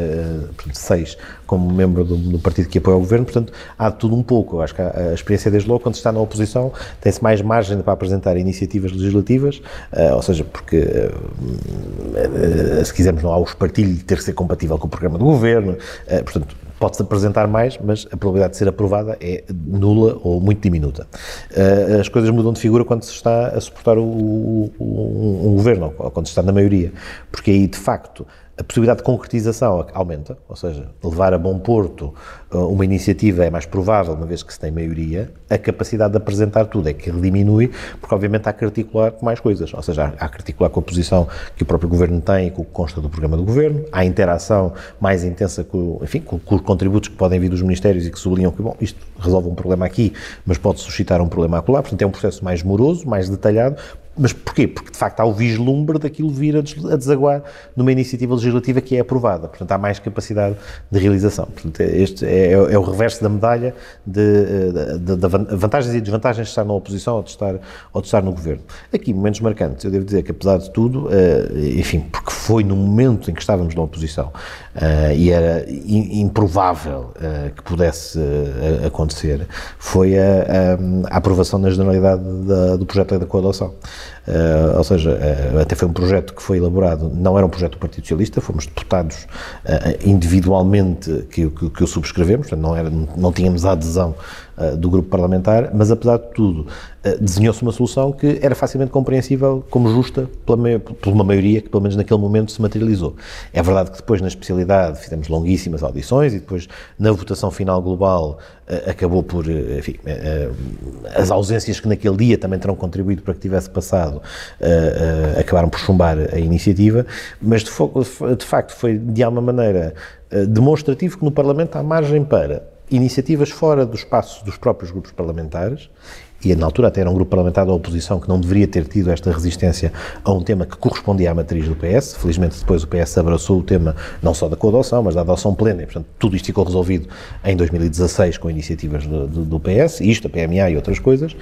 portanto, seis como membro do, do partido que apoia ao governo, portanto, há tudo um pouco. Eu acho que a, experiência desde logo, quando se está na oposição, tem-se mais margem para apresentar iniciativas legislativas, uh, ou seja, porque, uh, uh, se quisermos, não há o espartilho de ter que ser compatível com o programa do governo, portanto, pode-se apresentar mais, mas a probabilidade de ser aprovada é nula ou muito diminuta. as coisas mudam de figura quando se está a suportar o, o, o, um governo, ou quando se está na maioria, porque aí, de facto, a possibilidade de concretização aumenta, ou seja, levar a bom porto uh, uma iniciativa é mais provável, uma vez que se tem maioria, a capacidade de apresentar tudo é que diminui, porque obviamente há que articular com mais coisas, ou seja, há que articular com a posição que o próprio Governo tem e com o que consta do programa do Governo, há interação mais intensa com, enfim, com, com os contributos que podem vir dos Ministérios e que sublinham que, bom, isto resolve um problema aqui, mas pode suscitar um problema acolá, portanto é um processo mais moroso, mais detalhado, mas porquê? Porque de facto há o vislumbre daquilo vir a desaguar numa iniciativa legislativa que é aprovada. Portanto, há mais capacidade de realização. Portanto, este é, é o reverso da medalha de, de, de, vantagens e desvantagens de estar na oposição ou de estar, ou de estar no governo. Aqui, momentos marcantes. Eu devo dizer que, apesar de tudo, eh, enfim, porque foi no momento em que estávamos na oposição e era improvável uh, que pudesse uh, acontecer, foi a, a, a, aprovação na generalidade da, do projeto da coalação. Uh, ou seja, uh, até foi um projeto que foi elaborado, não era um projeto do Partido Socialista, fomos deputados uh, individualmente que, que, que, o subscrevemos, não, era, não tínhamos a adesão do grupo parlamentar, mas apesar de tudo, desenhou-se uma solução que era facilmente compreensível como justa pela, por uma maioria que, pelo menos naquele momento, se materializou. É verdade que depois, na especialidade, fizemos longuíssimas audições e depois, na votação final global, acabou por, enfim, as ausências que naquele dia também terão contribuído para que tivesse passado, acabaram por chumbar a iniciativa, mas de, de facto foi, de alguma maneira, demonstrativo que no Parlamento há margem para iniciativas fora do espaço dos próprios grupos parlamentares e na altura até era um grupo parlamentar da oposição que não deveria ter tido esta resistência a um tema que correspondia à matriz do PS. Felizmente depois o PS abraçou o tema não só da coadoção, mas da adoção plena e, portanto, tudo isto ficou resolvido em 2016 com iniciativas do, do, do PS, isto, a PMA e outras coisas.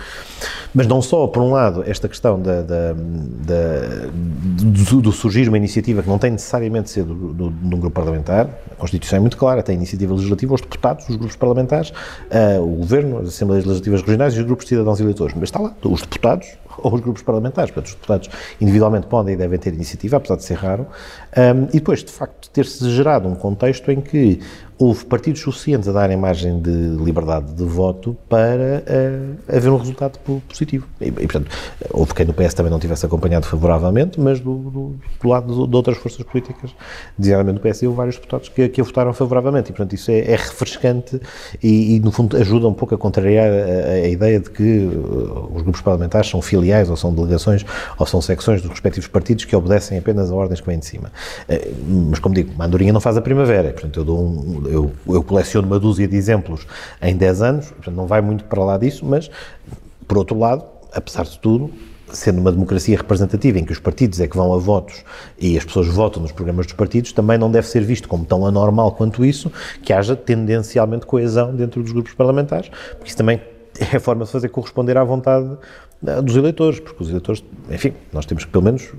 Mas não só, por um lado, esta questão da, da, da do, do, surgir uma iniciativa que não tem necessariamente de ser de um grupo parlamentar, a Constituição é muito clara, tem iniciativa legislativa, os deputados, os grupos parlamentares, uh, o Governo, as Assembleias Legislativas Regionais e os grupos de cidadãos eleitores. Mas está lá, os deputados ou os grupos parlamentares. Portanto, os deputados individualmente podem e devem ter iniciativa, apesar de ser raro. Um, e depois, de facto, ter-se gerado um contexto em que houve partidos suficientes a darem margem de liberdade de voto para uh, haver um resultado positivo. E, e, portanto, houve quem no PS também não tivesse acompanhado favoravelmente, mas do, do, do lado de outras forças políticas, designadamente do PS, houve vários deputados que, que a votaram favoravelmente. E, portanto, isso é, é refrescante e, e, no fundo, ajuda um pouco a contrariar a, a ideia de que uh, os grupos parlamentares são filiais ou são delegações ou são secções dos respectivos partidos que obedecem apenas a ordens que vêm de cima. Uh, mas, como digo, uma não faz a primavera. Portanto, eu dou um, eu, eu coleciono uma dúzia de exemplos em 10 anos, portanto não vai muito para lá disso, mas, por outro lado, apesar de tudo, sendo uma democracia representativa em que os partidos é que vão a votos e as pessoas votam nos programas dos partidos, também não deve ser visto como tão anormal quanto isso que haja tendencialmente coesão dentro dos grupos parlamentares, porque isso também é a forma de fazer corresponder à vontade eh, dos eleitores, porque os eleitores, enfim, nós temos que pelo menos,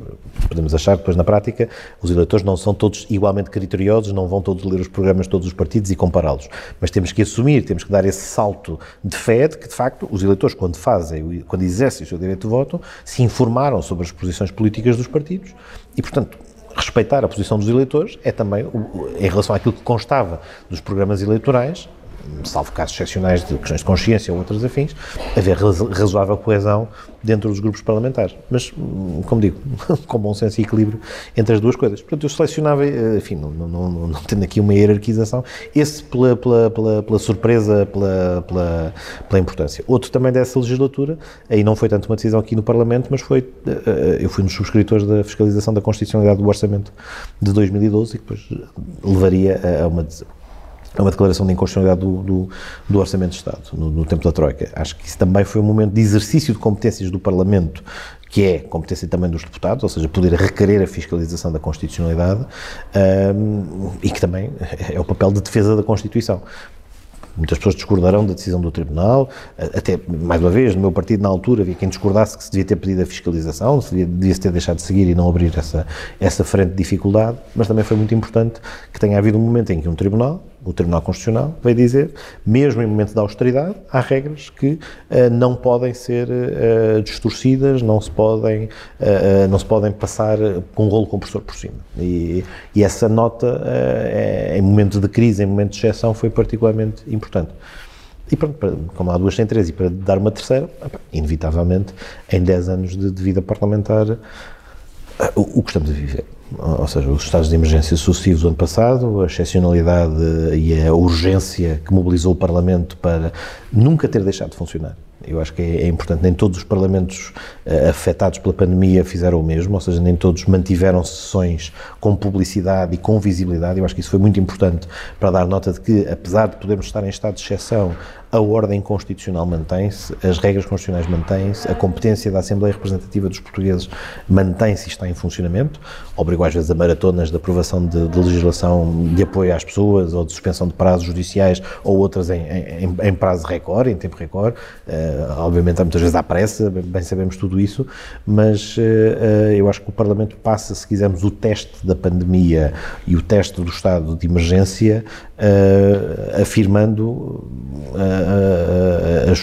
podemos achar depois na prática, os eleitores não são todos igualmente criteriosos, não vão todos ler os programas de todos os partidos e compará-los, mas temos que assumir, temos que dar esse salto de fé de que, de facto, os eleitores, quando fazem, quando exercem o seu direito de voto, se informaram sobre as posições políticas dos partidos e, portanto, respeitar a posição dos eleitores é também, em relação àquilo que constava dos programas eleitorais, salvo casos excepcionais de questões de consciência ou outras afins, haver razoável coesão dentro dos grupos parlamentares. Mas, como digo, com bom senso e equilíbrio entre as duas coisas. Portanto, eu selecionava, eh, enfim, não, não, não, não tendo aqui uma hierarquização, esse pela, pela, pela, pela surpresa, pela, pela, pela, importância. Outro também dessa legislatura, aí não foi tanto uma decisão aqui no Parlamento, mas foi, eh, eh, eu fui um dos subscritores da fiscalização da constitucionalidade do orçamento de 2012 e que depois levaria a uma é uma declaração de inconstitucionalidade do, do, do, Orçamento de Estado, no, no, tempo da Troika. Acho que isso também foi um momento de exercício de competências do Parlamento, que é competência também dos deputados, ou seja, poder requerer a fiscalização da constitucionalidade, um, e que também é o papel de defesa da Constituição. Muitas pessoas discordarão da decisão do Tribunal, até, mais uma vez, no meu partido, na altura, havia quem discordasse que se devia ter pedido a fiscalização, se devia, devia -se ter deixado de seguir e não abrir essa, essa frente de dificuldade, mas também foi muito importante que tenha havido um momento em que um Tribunal, o Tribunal Constitucional veio dizer, mesmo em momentos de austeridade, há regras que uh, não podem ser uh, distorcidas, não se podem, uh, não se podem passar com um rolo compressor por cima. E, e essa nota, é, em momentos de crise, em momentos de exceção, foi particularmente importante. E pronto, como há duas sem três, e para dar uma terceira, inevitavelmente, em 10 anos de, de vida parlamentar, o, o que estamos a viver ou seja, os estados de emergência sucessivos do ano passado, a excepcionalidade e a urgência que mobilizou o Parlamento para nunca ter deixado de funcionar. Eu acho que é, é importante, nem todos os parlamentos uh, afetados pela pandemia fizeram o mesmo, ou seja, nem todos mantiveram sessões com publicidade e com visibilidade. Eu acho que isso foi muito importante para dar nota de que, apesar de podermos estar em estado de exceção, a ordem constitucional mantém-se, as regras constitucionais mantêm-se, a competência da Assembleia Representativa dos Portugueses mantém-se e está em funcionamento. Obrigou às vezes a maratonas de aprovação de, de, legislação de apoio às pessoas ou de suspensão de prazos judiciais ou outras em, em, em prazo recorde, em tempo recorde. Uh, obviamente, muitas vezes há pressa, bem sabemos tudo isso, mas uh, eu acho que o Parlamento passa, se quisermos, o teste da pandemia e o teste do estado de emergência, afirmando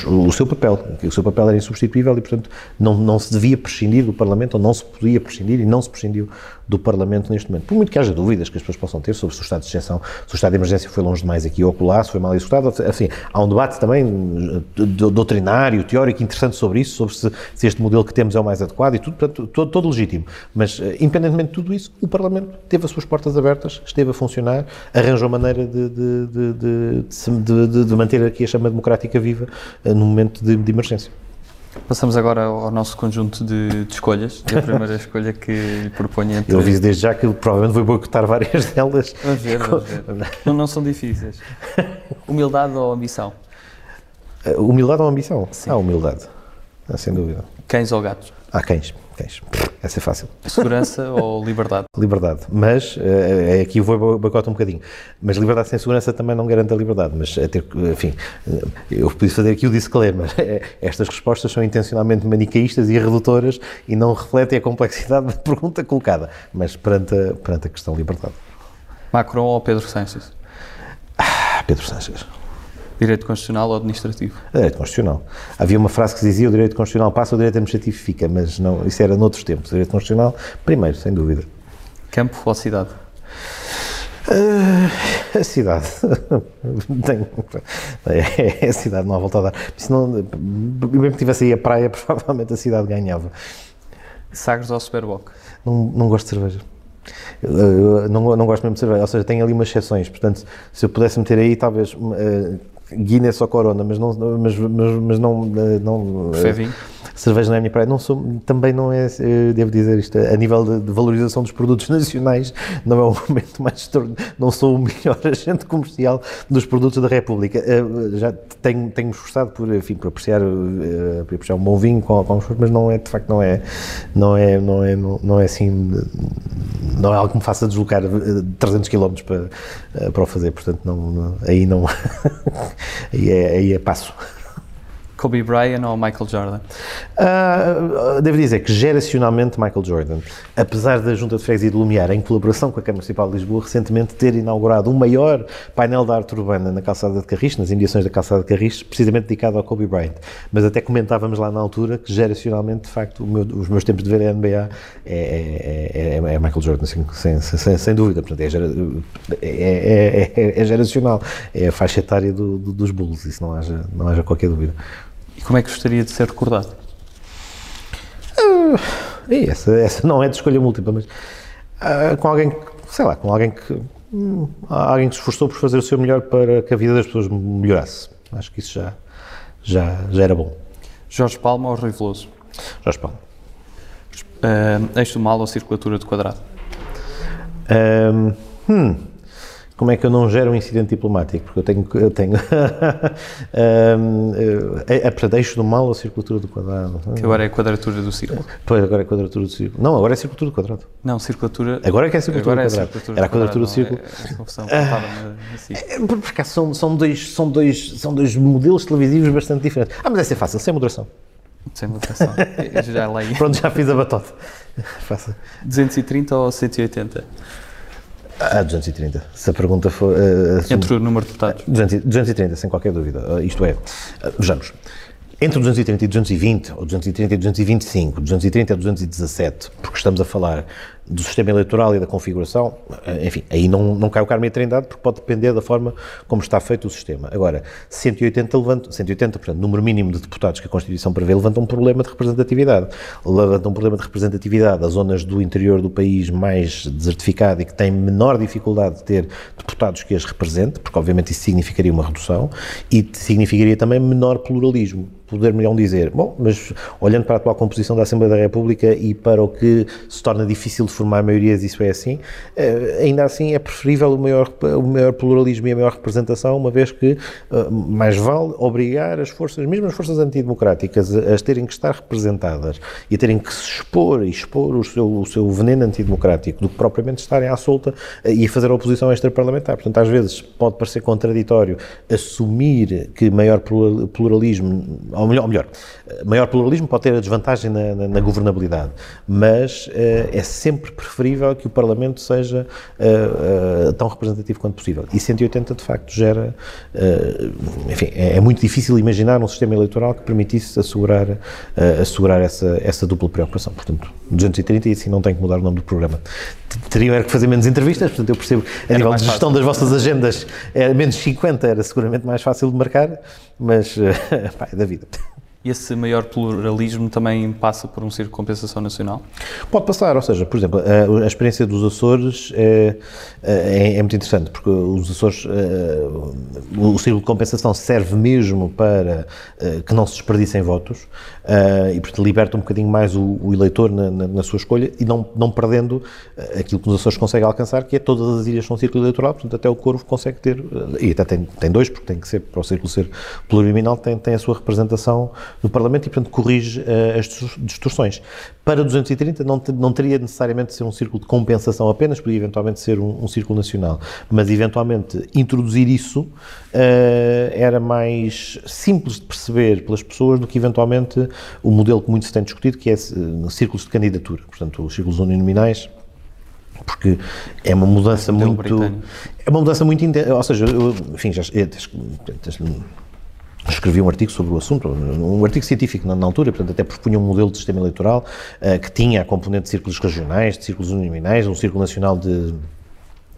o seu papel, que o seu papel era insubstituível e, portanto, não, não se devia prescindir do Parlamento, ou não se podia prescindir e não se prescindiu do Parlamento neste momento. Por muito que haja dúvidas que as pessoas possam ter sobre se o estado de exceção, se o estado de emergência foi longe demais aqui ou acolá, se foi mal executado, assim, há um debate também doutrinário, teórico, interessante sobre isso, sobre se, se este modelo que temos é o mais adequado e tudo, portanto, todo, todo legítimo. Mas, eh, independentemente de tudo isso, o Parlamento teve as suas portas abertas, esteve a funcionar, arranjou maneira de, de, de, de manter aqui a chama democrática viva uh, no momento de, emergência. Passamos agora ao nosso conjunto de, de escolhas. E a primeira escolha que lhe proponho entre... Eu aviso desde já que provavelmente vou boicotar várias delas. Vamos ver, vamos ver. Não, não são difíceis. Humildade ou ambição? Uh, humildade ou ambição? Sim. Ah, humildade. sem dúvida. Cães ou gatos? Há cães, cães. Essa é fácil. Segurança ou liberdade? Liberdade. Mas, uh, aqui vou boicotar um bocadinho, mas liberdade sem segurança também não garante a liberdade. Mas, a ter, enfim, eu podia fazer aqui o disclaimer. Estas respostas são intencionalmente manicaístas e redutoras e não refletem a complexidade da pergunta colocada. Mas perante a, perante a questão liberdade. Macron ou Pedro Sánchez? Ah, Pedro Sánchez. Direito constitucional ou administrativo? Direito constitucional. Havia uma frase que dizia o direito constitucional passa, o direito administrativo fica, mas não, isso era noutros tempos. O direito constitucional, primeiro, sem dúvida. Campo ou cidade? Uh, a cidade. É, é, a cidade, não há volta a dar. Se não, mesmo que tivesse aí a praia, provavelmente a cidade ganhava. Sagres ou Superboc? Não, não gosto de cerveja. Eu, não, não gosto mesmo de cerveja, ou seja, tem ali umas exceções, portanto, se eu pudesse meter aí, talvez uh, Guinness ou Corona, mas não, mas, mas, mas não, não vinho? cerveja não é a minha praia. Não sou, também não é, devo dizer isto, a nível de, de, valorização dos produtos nacionais, não é o momento mais não sou o melhor agente comercial dos produtos da República. Uh, já tenho, tenho-me esforçado por, enfim, por apreciar, por apreciar um bom vinho com, com mas não é, de facto, não é, não é, não é, não, não é assim, não é algo que me faça deslocar 300 km para, para o fazer, portanto, não, não aí não, aí é, aí é passo. Kobe Bryant ou Michael Jordan? Uh, devo dizer que geracionalmente Michael Jordan, apesar da Junta de Freguesia de Lumiar, em colaboração com a Câmara Municipal de Lisboa, recentemente ter inaugurado o maior painel de arte urbana na calçada de Carris, nas imediações da calçada de Carris, precisamente dedicado ao Kobe Bryant. Mas até comentávamos lá na altura que geracionalmente, de facto, meu, os meus tempos de ver a NBA é, é, é, é Michael Jordan, sem, sem, sem, sem dúvida. Portanto, é, é, geracional, é a faixa etária do, do, dos Bulls, isso não haja, não haja qualquer dúvida. E como é que gostaria de ser recordado? Uh, essa, essa não é de escolha múltipla, mas uh, com alguém que, sei lá, com alguém que um, alguém que se esforçou por fazer o seu melhor para que a vida das pessoas melhorasse. Acho que isso já, já, já era bom. Jorge Palma ou Rui Veloso? Jorge Palma. Uh, eixo do mal ou circulatura de quadrado? Um, hum, como é que eu não gero um incidente diplomático? Porque eu tenho. Eu tenho um, é, é, portanto, eixo do mal ou circulatura do quadrado? Que agora é a quadratura do círculo. Pois, agora é a quadratura do círculo. Não, agora é a circulatura do quadrado. Não, circulatura. Agora é que é a circulatura agora do quadrado. É a Era a quadratura do círculo. É, é confusão, ah, é, por acaso são, são, dois, são, dois, são dois modelos televisivos bastante diferentes. Ah, mas essa é fácil, sem moderação. Sem moderação. já leio. Pronto, já fiz a batota. Fácil. 230 ou 180? Ah, 230. Se a pergunta for. Uh, Entre o número de deputados? 230, sem qualquer dúvida. Uh, isto é, uh, vejamos. Entre 230 e 220, ou 230 e 225, 230 e 217, porque estamos a falar do sistema eleitoral e da configuração, eh, enfim, aí não, não cai o Carmo e a Trindade, porque pode depender da forma como está feito o sistema. Agora, 180, levanta, 180 portanto, número mínimo de deputados que a Constituição prevê, levanta um problema de representatividade. Levanta um problema de representatividade as zonas do interior do país mais desertificado e que têm menor dificuldade de ter deputados que as represente, porque obviamente isso significaria uma redução, e significaria também menor pluralismo poder-me dizer, bom, mas olhando para a atual composição da Assembleia da República e para o que se torna difícil formar maiorias, isso é assim, eh, ainda assim é preferível o maior, o maior pluralismo e a maior representação, uma vez que eh, mais vale obrigar as forças, mesmo as forças antidemocráticas, a, terem que estar representadas e a terem que se expor e expor o seu, o seu veneno antidemocrático do que propriamente estarem à solta eh, e fazer a oposição extra-parlamentar. Portanto, às vezes pode parecer contraditório assumir que maior pluralismo ou melhor, ou melhor, maior pluralismo pode ter a desvantagem na, na, na governabilidade, mas é sempre preferível que o Parlamento seja uh, uh, tão representativo quanto possível. E 180, de facto, gera. enfim, é, é, muito difícil imaginar um sistema eleitoral que permitisse assegurar, assegurar essa, essa dupla preocupação. Portanto, 230 e assim não tem que mudar o nome do programa. Teriam que fazer menos entrevistas, portanto, eu percebo, a era nível de gestão das vossas agendas, era menos 50 era seguramente mais fácil de marcar, mas pá, é da vida. Esse maior pluralismo também passa por um círculo de compensação nacional? Pode passar, ou seja, por exemplo, a, a experiência dos Açores é, é, é, muito interessante, porque os Açores, é, o círculo de compensação serve mesmo para é, que não se desperdicem votos é, e, portanto, liberta um bocadinho mais o, o eleitor na, na, na, sua escolha e não, não perdendo aquilo que os Açores conseguem alcançar, que é todas as ilhas são círculo eleitoral, portanto, até o Corvo consegue ter, e até tem, tem dois, porque tem que ser, para o círculo ser pluriminal, tem, tem a sua representação no Parlamento e, portanto, corrige uh, as distorções. Para 230 não, te, não teria necessariamente de ser um círculo de compensação apenas, podia eventualmente ser um, um círculo nacional, mas eventualmente introduzir isso uh, era mais simples de perceber pelas pessoas do que eventualmente o modelo que muito se tem discutido, que é uh, círculos de candidatura, portanto, os círculos uninominais porque é uma mudança muito britânico. é uma mudança muito ou seja eu, enfim já escrevi um artigo sobre o assunto, um artigo científico na, na altura, portanto até propunha um modelo de sistema eleitoral uh, que tinha a componente de círculos regionais, de círculos uninominais, um círculo nacional de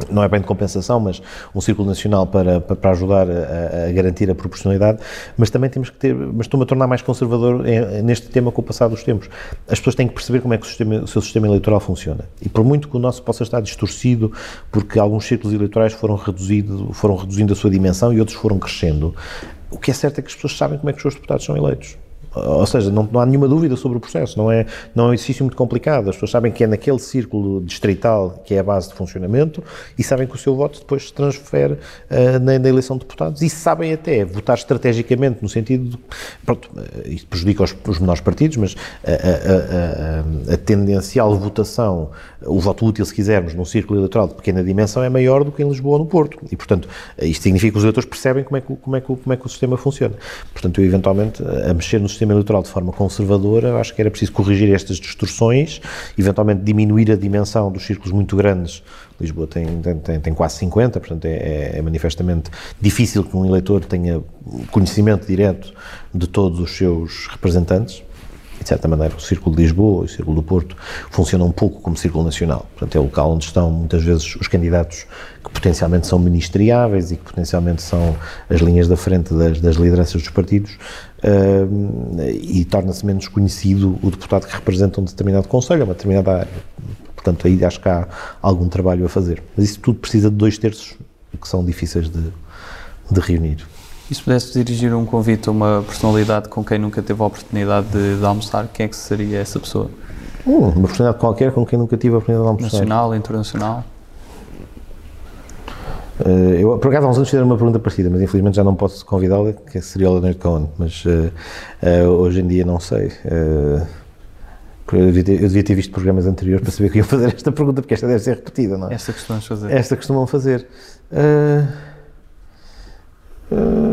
não é bem de compensação, mas um círculo nacional para, para ajudar a, a, garantir a proporcionalidade, mas também temos que ter, mas estou-me a tornar mais conservador neste tema com o passar dos tempos. As pessoas têm que perceber como é que o, sistema, o seu sistema eleitoral funciona. E por muito que o nosso possa estar distorcido, porque alguns círculos eleitorais foram, reduzido, foram reduzindo a sua dimensão e outros foram crescendo, o que é certo é que as pessoas sabem como é que os seus deputados são eleitos. Ou seja, não, não, há nenhuma dúvida sobre o processo, não é, não é um exercício muito complicado. As pessoas sabem que é naquele círculo distrital que é a base de funcionamento e sabem que o seu voto depois se transfere uh, na, na, eleição de deputados e sabem até votar estrategicamente, no sentido de. Pronto, uh, isto prejudica os, os menores partidos, mas a, a, a, a tendencial votação, o voto útil, se quisermos, num círculo eleitoral de pequena dimensão é maior do que em Lisboa ou no Porto. E, portanto, isto significa que os eleitores percebem como é que, como é que, como é que o sistema funciona. Portanto, eu, eventualmente, a mexer no sistema sistema eleitoral de forma conservadora, acho que era preciso corrigir estas distorções, eventualmente diminuir a dimensão dos círculos muito grandes. Lisboa tem, tem, tem quase 50, portanto é, é, é, manifestamente difícil que um eleitor tenha conhecimento direto de todos os seus representantes de certa maneira, o Círculo de Lisboa e o Círculo do Porto funcionam um pouco como Círculo Nacional. Portanto, é o local onde estão muitas vezes os candidatos que potencialmente são ministriáveis e que potencialmente são as linhas da frente das, das lideranças dos partidos uh, e torna-se menos conhecido o deputado que representa um determinado conselho, uma determinada área. Portanto, aí acho que há algum trabalho a fazer. Mas isso tudo precisa de dois terços que são difíceis de, de reunir. E se pudesse dirigir um convite a uma personalidade com quem nunca teve a oportunidade de, de almoçar, quem é que seria essa pessoa? Hum, uma personalidade qualquer com quem nunca tive a oportunidade de almoçar. Nacional, internacional? Uh, eu, por acaso, há uns anos fizeram uma pergunta parecida, mas infelizmente já não posso convidá-la, que seria o Leonard Cohen, mas uh, uh, hoje em dia não sei. Eu devia, ter, eu devia, ter, visto programas anteriores para saber que iam fazer esta pergunta, porque esta deve ser repetida, não é? Esta costumamos fazer. Esta costumam fazer. Uh, Uh,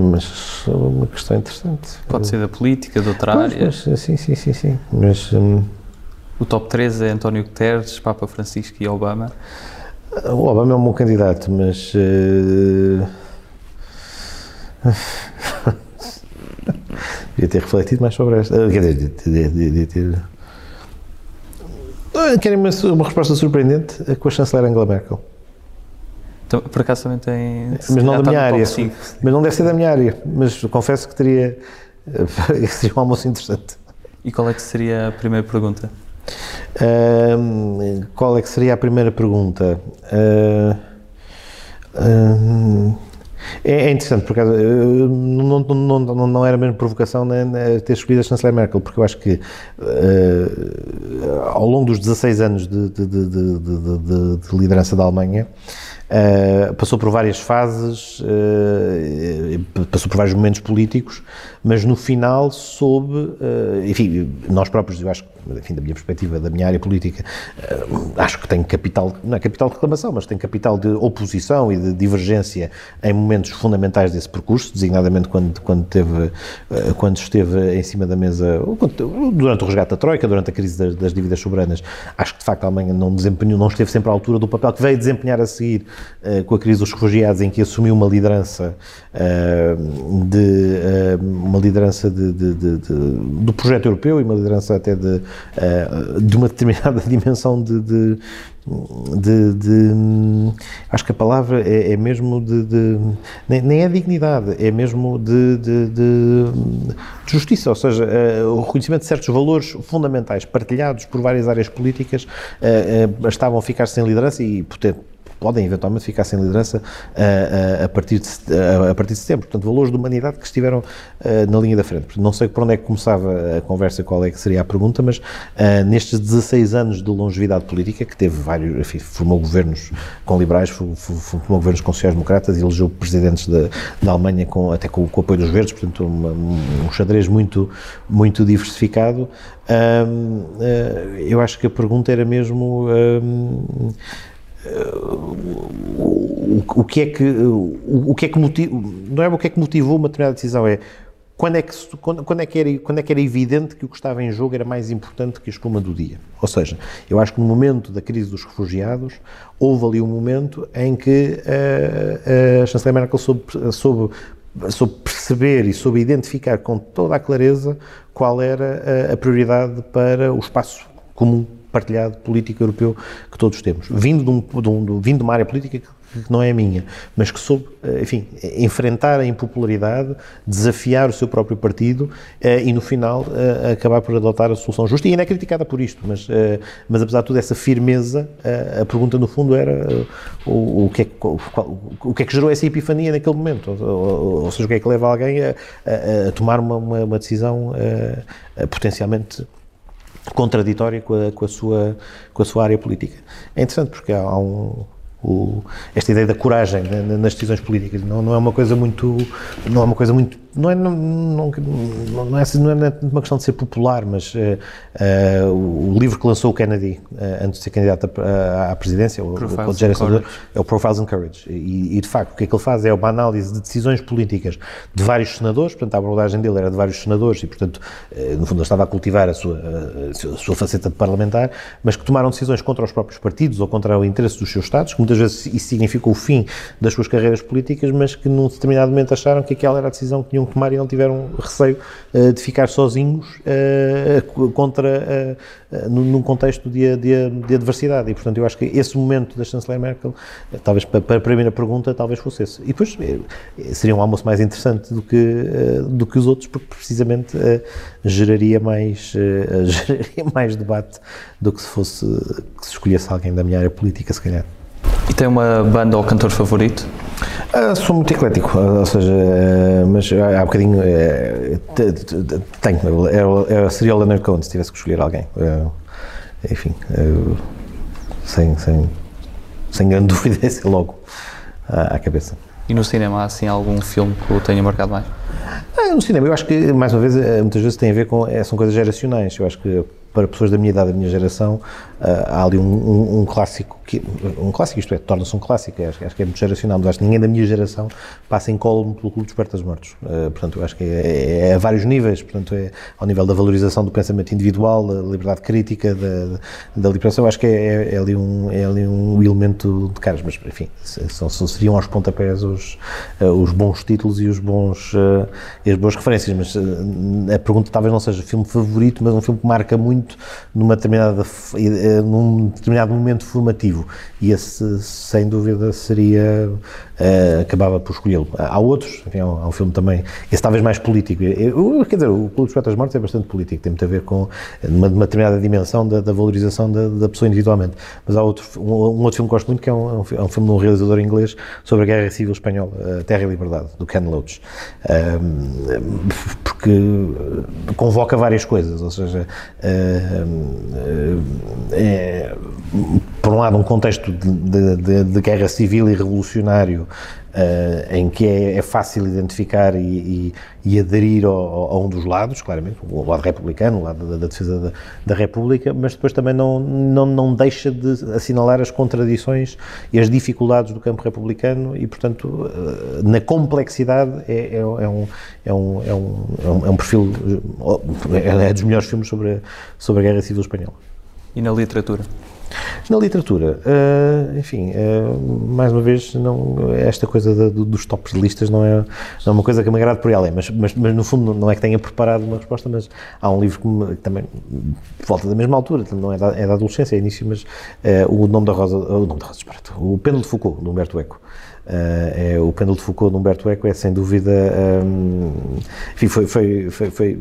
mas é uma questão interessante. Pode ser da política, de outra pois, área. Mas, sim, sim, sim, sim. Mas, um, o top 3 é António Guterres, Papa Francisco e Obama. O Obama é um bom candidato, mas. Uh, devia ter refletido mais sobre esta. Quer dizer, devia ter. Querem uma, uma resposta surpreendente com a chanceler Angela Merkel. Então, por acaso também tem. Mas não da minha área. Mas não deve ser da minha área. Mas confesso que teria. seria um almoço interessante. E qual é que seria a primeira pergunta? Uh, qual é que seria a primeira pergunta? Uh, uh, é, é, interessante, por acaso, não, não, não, não era mesmo provocação né, né, ter escolhido a chanceler Merkel, porque eu acho que ao longo dos 16 anos de, de, de, de liderança da Alemanha, Uh, passou por várias fases, uh, passou por vários momentos políticos, mas no final soube, uh, enfim, nós próprios, eu acho que enfim, da minha perspectiva, da minha área política, uh, acho que tem capital, não é capital de reclamação, mas tem capital de oposição e de divergência em momentos fundamentais desse percurso, designadamente quando, quando, teve, uh, quando esteve em cima da mesa, durante o resgate da Troika, durante a crise das, das, dívidas soberanas, acho que de facto a Alemanha não desempenhou, não esteve sempre à altura do papel que veio desempenhar a seguir uh, com a crise dos refugiados, em que assumiu uma liderança de uma liderança de, de, de, do projeto europeu e uma liderança até de uh, de uma determinada dimensão de, de, de, de, acho que a palavra é, é mesmo de, de nem, nem, é dignidade, é mesmo de, justiça, ou seja, uh, o reconhecimento de certos valores fundamentais partilhados por várias áreas políticas uh, estavam a ficar sem liderança e, portanto, podem eventualmente ficar sem liderança a, a, a partir, de, a, a, partir de setembro. Portanto, valores de humanidade que estiveram na linha da frente. Portanto, não sei por onde é que começava a conversa, qual é que seria a pergunta, mas nestes 16 anos de longevidade política, que teve vários, enfim, formou governos com liberais, formou governos com sociais-democratas elegeu presidentes da, da Alemanha com, até com, com, o apoio dos verdes, portanto, uma, um xadrez muito, muito diversificado. Um, uh, eu acho que a pergunta era mesmo. Um, o, o, que é que o, o que é que motivou, não é o que é que motivou uma determinada decisão, é quando é, que, quando, quando, é que era, quando é que era evidente que o que estava em jogo era mais importante que a espuma do dia? Ou seja, eu acho que no momento da crise dos refugiados, houve ali um momento em que uh, a chanceler Merkel soube, soube, soube, perceber e soube identificar com toda a clareza qual era a, a prioridade para o espaço comum partilhado político europeu que todos temos. Vindo de, um, de, um, vindo de uma área política que que não é minha, mas que soube, eh, enfim, enfrentar a impopularidade, desafiar o seu próprio partido eh, e no final eh, acabar por adotar a solução justa. E ainda é criticada por isto, mas, mas apesar de tudo, essa firmeza, a pergunta no fundo era o, o, que, é, o, o que é que gerou essa epifania naquele momento, ou, ou seja, o que é que leva alguém a, a, a tomar uma, uma, uma decisão potencialmente contraditória com a, com a, sua, com a sua área política. É interessante porque há, há um o, esta ideia da coragem nas decisões políticas não, não é uma coisa muito não é uma coisa muito não é, não, não, não, é, assim, não é uma questão de ser popular, mas uh, uh, o livro que lançou o Kennedy uh, antes de ser candidato à, à presidência, o, o geração é o Profiles and Courage. E, e, de facto, o que é que ele faz é uma análise de decisões políticas de vários senadores, portanto, a abordagem dele era de vários senadores e, portanto, no fundo, ele estava a cultivar a sua, a sua faceta de parlamentar, mas que tomaram decisões contra os próprios partidos ou contra o interesse dos seus Estados, que muitas vezes isso significou o fim das suas carreiras políticas, mas que num determinado momento acharam que aquela era a decisão que tinham tomar e não tiveram receio uh, de ficar sozinhos uh, contra, uh, num contexto de, de, de, adversidade. E, portanto, eu acho que esse momento da chanceler Merkel, talvez para, para a primeira pergunta, talvez fosse esse. E depois seria um almoço mais interessante do que, do que os outros, porque precisamente geraria, mais, geraria mais debate do que se fosse que se escolhesse alguém da minha área política, se calhar. E tem uma banda ou cantor favorito? Uh, sou muito eclético, ou seja, uh, mas há bocadinho tenho, é, seria o Leonard Cohen se tivesse que escolher alguém. enfim, sem, sem, sem grande dúvida, esse é logo à cabeça. E no cinema há assim algum filme que o tenha marcado mais? Ah, no cinema, eu acho que, mais uma vez, muitas vezes tem a ver com. são coisas geracionais. Eu acho que para pessoas da minha idade, da minha geração, há ali um, um, um clássico que, um clássico, isto é, torna-se um clássico, acho, acho, que é muito geracional, mas acho que ninguém da minha geração passa em colo pelo Clube dos Poetas Mortos. Uh, portanto, eu acho que é, é, é, a vários níveis, portanto, é ao nível da valorização do pensamento individual, da liberdade crítica, da, da liberação, acho que é, é, ali um, é ali um elemento de caras, mas enfim, são, seriam aos pontapés os, uh, os bons títulos e os bons, uh, as boas referências, mas a pergunta talvez não seja filme favorito, mas um filme que marca muito numa determinada, num determinado momento formativo e esse, sem dúvida, seria. Uh, acabava por escolhê-lo. Há outros, enfim, há, um, filme também, esse talvez mais político. Eu, quer dizer, o Clube dos Poetas Mortos é bastante político, tem muito a ver com uma, uma determinada dimensão da, da valorização da, da, pessoa individualmente. Mas há outro, um, um, outro filme que gosto muito, que é um, é um filme de um realizador inglês sobre a Guerra Civil Espanhola, Terra e Liberdade, do Ken Loach. Um, porque convoca várias coisas, ou seja, é, por um lado, um contexto de, de, de guerra civil e revolucionário Uh, em que é, é, fácil identificar e, e, e aderir a um dos lados, claramente, o lado republicano, o lado da, da defesa da, da, República, mas depois também não, não, não deixa de assinalar as contradições e as dificuldades do campo republicano e, portanto, uh, na complexidade é, é, é, um, é, um, é, um, é um perfil, é, é dos melhores filmes sobre a, sobre a Guerra Civil Espanhola. E na literatura? Na literatura, uh, enfim, uh, mais uma vez, não, esta coisa dos tops de listas não é, não é uma coisa que me agrada por aí além, mas, mas, mas, no fundo não é que tenha preparado uma resposta, mas há um livro que, me, que também volta da mesma altura, não é da, é da adolescência, é início, mas uh, o nome da Rosa, o nome da Rosa, o Pêndulo de Foucault, de Humberto Eco. Uh, é, o Pêndulo de Foucault de Humberto Eco é sem dúvida um, enfim, foi, foi, foi, foi,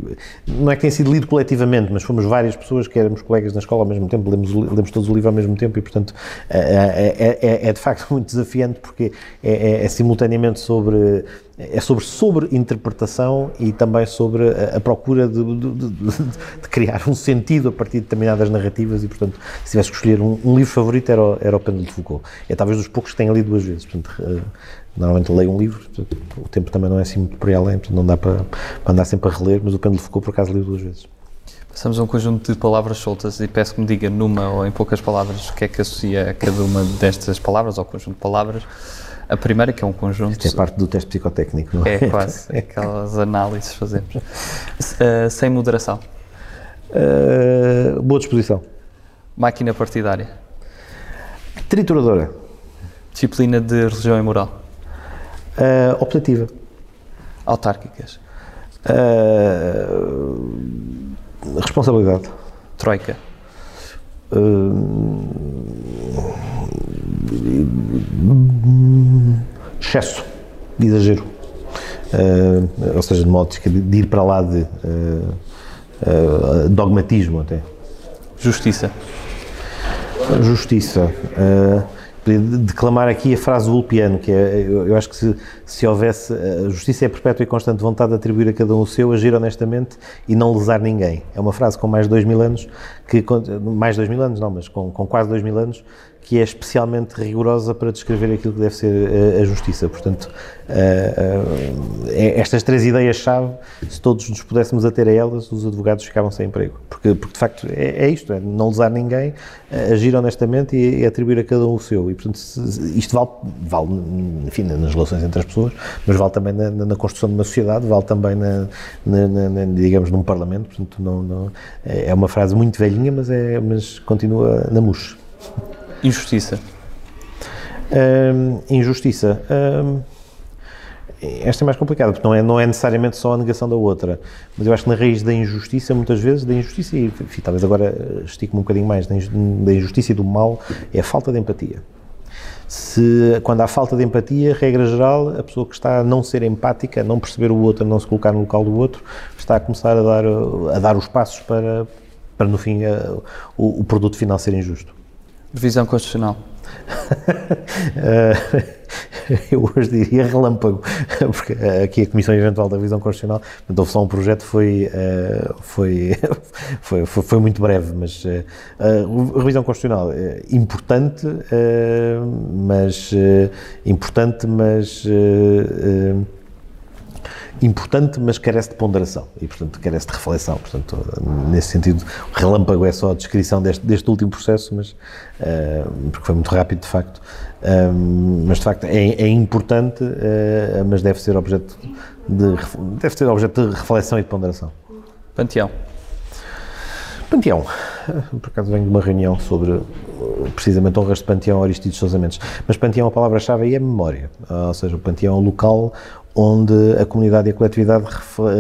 não é que tenha sido lido coletivamente mas fomos várias pessoas que éramos colegas na escola ao mesmo tempo lemos, lemos todos o livro ao mesmo tempo e, portanto, é, é, é de facto muito desafiante porque é, é simultaneamente sobre é sobre sobre-interpretação e também sobre a, a procura de, de, de, de, criar um sentido a partir de determinadas narrativas e, portanto, se tivesse que escolher um, um livro favorito era o, era o Pêndulo de Foucault. É talvez dos poucos que tenha lido duas vezes. Portanto, uh, normalmente leio um livro, portanto, o tempo também não é assim muito por aí além, portanto, não dá para, para andar sempre a reler, mas o Pêndulo de Foucault, por acaso, li duas vezes. Passamos a um conjunto de palavras soltas e peço que me diga numa ou em poucas palavras o que é que associa a cada uma destas palavras ou conjunto de palavras. A primeira, que é um conjunto. Isto é parte do teste psicotécnico, não é? É quase, aquelas análises fazemos. Uh, sem moderação. Uh, boa disposição. Máquina partidária. Trituradora. Disciplina de religião e moral. Uh, optativa. Autárquicas. responsabilidade. Troika. Excesso, de exagero. Uh, ou seja, de modo de ir para lá de uh, dogmatismo até. Justiça. Justiça. declamar aqui a frase do Ulpiano, que é, eu, eu acho que se, se houvesse, a justiça é perpétua e constante vontade de atribuir a cada um o seu, agir honestamente e não lesar ninguém. É uma frase com mais de dois mil anos, que, mais de dois mil anos não, mas com, com quase dois mil anos, que é especialmente rigorosa para descrever aquilo que deve ser a, a justiça. Portanto, uh, uh, estas três ideias-chave, se todos nos pudéssemos ater a elas, os advogados ficavam sem emprego. Porque, porque de facto, é, é isto, é não lesar ninguém, agir honestamente e, e, atribuir a cada um o seu. E, portanto, isto vale, vale, enfim, nas relações entre as pessoas, mas vale também na, na construção de uma sociedade, vale também, na, na, na digamos, num parlamento. Portanto, não, não, é uma frase muito velhinha, mas, é, mas continua na mousse. Injustiça. Um, injustiça. Um, esta é mais complicada, porque não é, não é necessariamente só a negação da outra, mas eu acho que na raiz da injustiça, muitas vezes, da injustiça, e enfim, talvez agora estico-me um bocadinho mais, da injustiça e do mal, é a falta de empatia. Se, quando há falta de empatia, regra geral, a pessoa que está a não ser empática, a não perceber o outro, a não se colocar no local do outro, está a começar a dar, a dar os passos para, para no fim, a, o, o produto final ser injusto. Revisão Constitucional. eu hoje diria relâmpago, porque aqui a Comissão Eventual da Revisão Constitucional, houve só um projeto, foi, eh, foi, foi, foi, muito breve, mas eh, a revisão constitucional é importante, eh, mas importante, mas importante, mas carece de ponderação e, portanto, carece de reflexão. Portanto, nesse sentido, o relâmpago é só a descrição deste, deste último processo, mas, uh, porque foi muito rápido, de facto. Um, eh, mas, de facto, é, é importante, uh, mas deve ser objeto de, deve ser objeto de reflexão e de ponderação. Panteão. Panteão. Por acaso venho de uma reunião sobre precisamente honras de Panteão Aristides Sousa Mendes. Mas Panteão, a palavra-chave aí é memória. Ou seja, o Panteão é um local onde a comunidade e a coletividade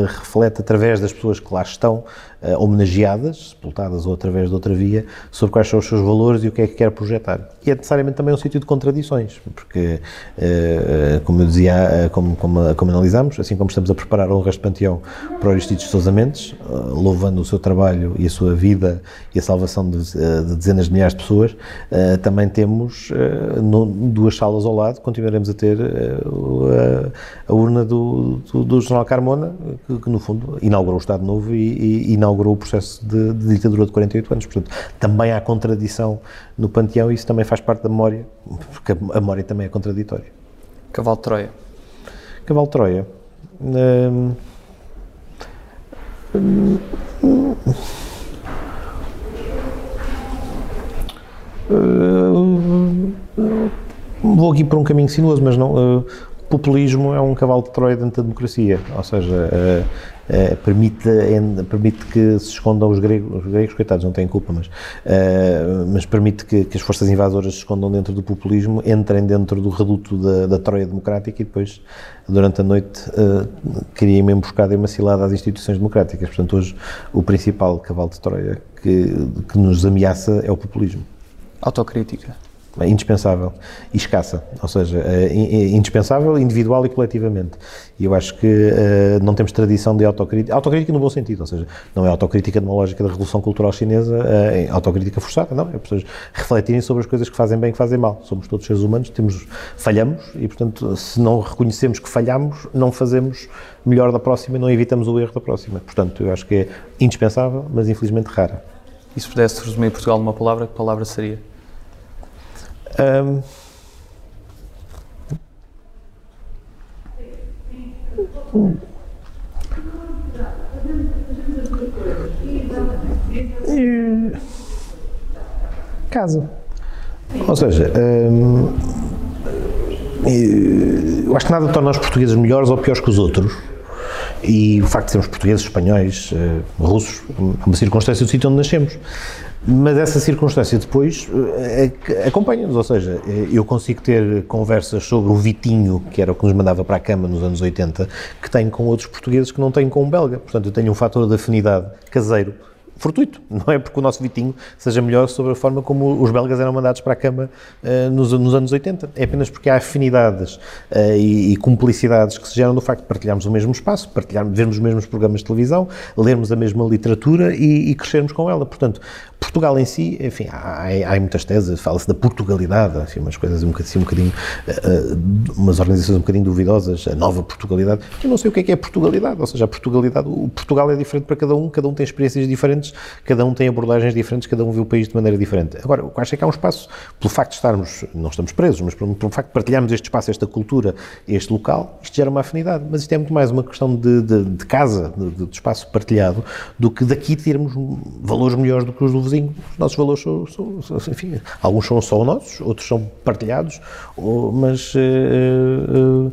reflete através das pessoas que lá estão uh, homenageadas, sepultadas ou através de outra via, sobre quais são os seus valores e o que é que quer projetar. E é necessariamente também um sítio de contradições, porque, uh, como eu dizia, como, como, como analisamos, assim como estamos a preparar o resto panteão para Aristides Sousa Mendes, louvando o seu trabalho e a sua vida e a salvação de, de dezenas de milhares de pessoas, também temos no, duas salas ao lado, continuaremos a ter a, a urna do, do, do Jornal Carmona, que, que, no fundo inaugurou o Estado Novo e, e inaugurou o processo de, de, ditadura de 48 anos. Portanto, também há contradição no panteão e isso também faz parte da memória, porque a, memória também é contraditória. Cavalo de Troia. Cavalo de Troia. Hum, hum, hum, vou aqui por um caminho sinuoso, mas não. Populismo é um cavalo de Troia dentro da democracia, ou seja, uh, uh, permite, permite que se escondam os gregos, os gregos, coitados, não têm culpa, mas, uh, mas permite que, que, as forças invasoras se escondam dentro do populismo, entrem dentro do reduto da, da Troia democrática e depois, durante a noite, criem uma emboscada e uma cilada às instituições democráticas. Portanto, hoje, o principal cavalo de Troia que, que nos ameaça é o populismo. Autocrítica. É indispensável e escassa, ou seja, é indispensável individual e coletivamente. E eu acho que uh, não temos tradição de autocrítica, autocrítica no bom sentido, ou seja, não é autocrítica numa lógica da revolução cultural chinesa, é autocrítica forçada, não, é pessoas refletirem sobre as coisas que fazem bem e que fazem mal. Somos todos seres humanos, temos, falhamos e, portanto, se não reconhecemos que falhamos, não fazemos melhor da próxima e não evitamos o erro da próxima. Portanto, eu acho que é indispensável, mas infelizmente rara. E se pudesse resumir Portugal numa palavra, que palavra seria? Um, casa. Ou seja, eu acho que nada torna os portugueses melhores ou piores que os outros. E o facto de sermos portugueses, espanhóis, eh, russos, é uma circunstância do sítio onde nascemos. Mas essa circunstância depois eh, acompanha-nos, ou seja, eh, eu consigo ter conversas sobre o Vitinho, que era o que nos mandava para a cama nos anos 80, que tenho com outros portugueses que não tenho com um belga. Portanto, eu tenho um fator de afinidade caseiro fortuito, não é porque o nosso Vitinho seja melhor sobre a forma como os belgas eram mandados para a cama uh, nos, nos, anos 80. É apenas porque há afinidades uh, e, e, cumplicidades que se geram do facto de partilharmos o mesmo espaço, partilharmos, vermos os mesmos programas de televisão, lermos a mesma literatura e, e crescermos com ela. Portanto, Portugal em si, enfim, há, há muitas teses, fala-se da Portugalidade, enfim, umas coisas um bocadinho, um bocadinho uh, umas organizações um bocadinho duvidosas, a nova Portugalidade. Eu não sei o que é que é Portugalidade, ou seja, a Portugalidade, o Portugal é diferente para cada um, cada um tem experiências diferentes, cada um tem abordagens diferentes, cada um vê o país de maneira diferente. Agora, que acho é que há um espaço, pelo facto de estarmos, não estamos presos, mas pelo, pelo facto de partilharmos este espaço, esta cultura, este local, isto gera uma afinidade. Mas isto é muito mais uma questão de, de, de casa, de, de, espaço partilhado, do que daqui termos valores melhores do que os do vizinho. Os nossos valores são, são, são enfim, alguns são só nossos, outros são partilhados, mas uh,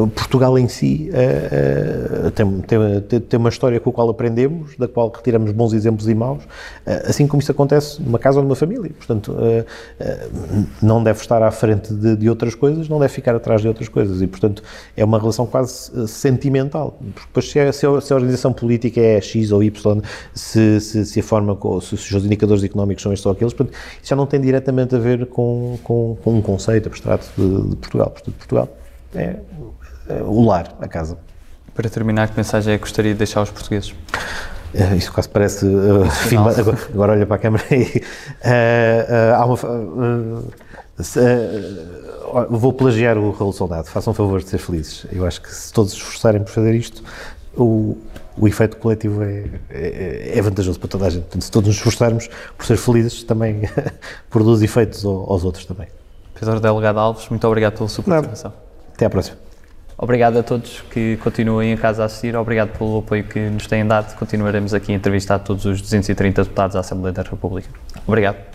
uh, Portugal em si uh, tem, tem, tem uma história com a qual aprendemos, da qual retiramos bons exemplos e maus, assim como isso acontece numa casa ou numa família. Portanto, não deve estar à frente de, de outras coisas, não deve ficar atrás de outras coisas e, portanto, é uma relação quase sentimental. Depois, se a, se a organização política é X ou Y, se, se, se a forma, se, se os indicadores económicos são estes ou aqueles, portanto, isso já não tem diretamente a ver com, com, com um conceito abstrato de, de Portugal. Portanto, Portugal é, é o lar, a casa. Para terminar, que mensagem é que gostaria de deixar aos portugueses? Uh, isso quase parece uh, filma, agora, agora, olha para a câmera e uh, há uma, vou plagiar o Raul Soldado, façam um favor de ser felizes. Eu acho que se todos se esforçarem por fazer isto, o, o efeito coletivo é, é, é, vantajoso para toda a gente. Portanto, se todos nos esforçarmos por ser felizes, também produz efeitos aos outros também. Pedro Delegado Alves, muito obrigado pela sua participação. Até à próxima. Obrigado a todos que continuem em casa a assistir, obrigado pelo apoio que nos têm dado. Continuaremos aqui a entrevistar todos os 230 deputados da Assembleia da República. Obrigado.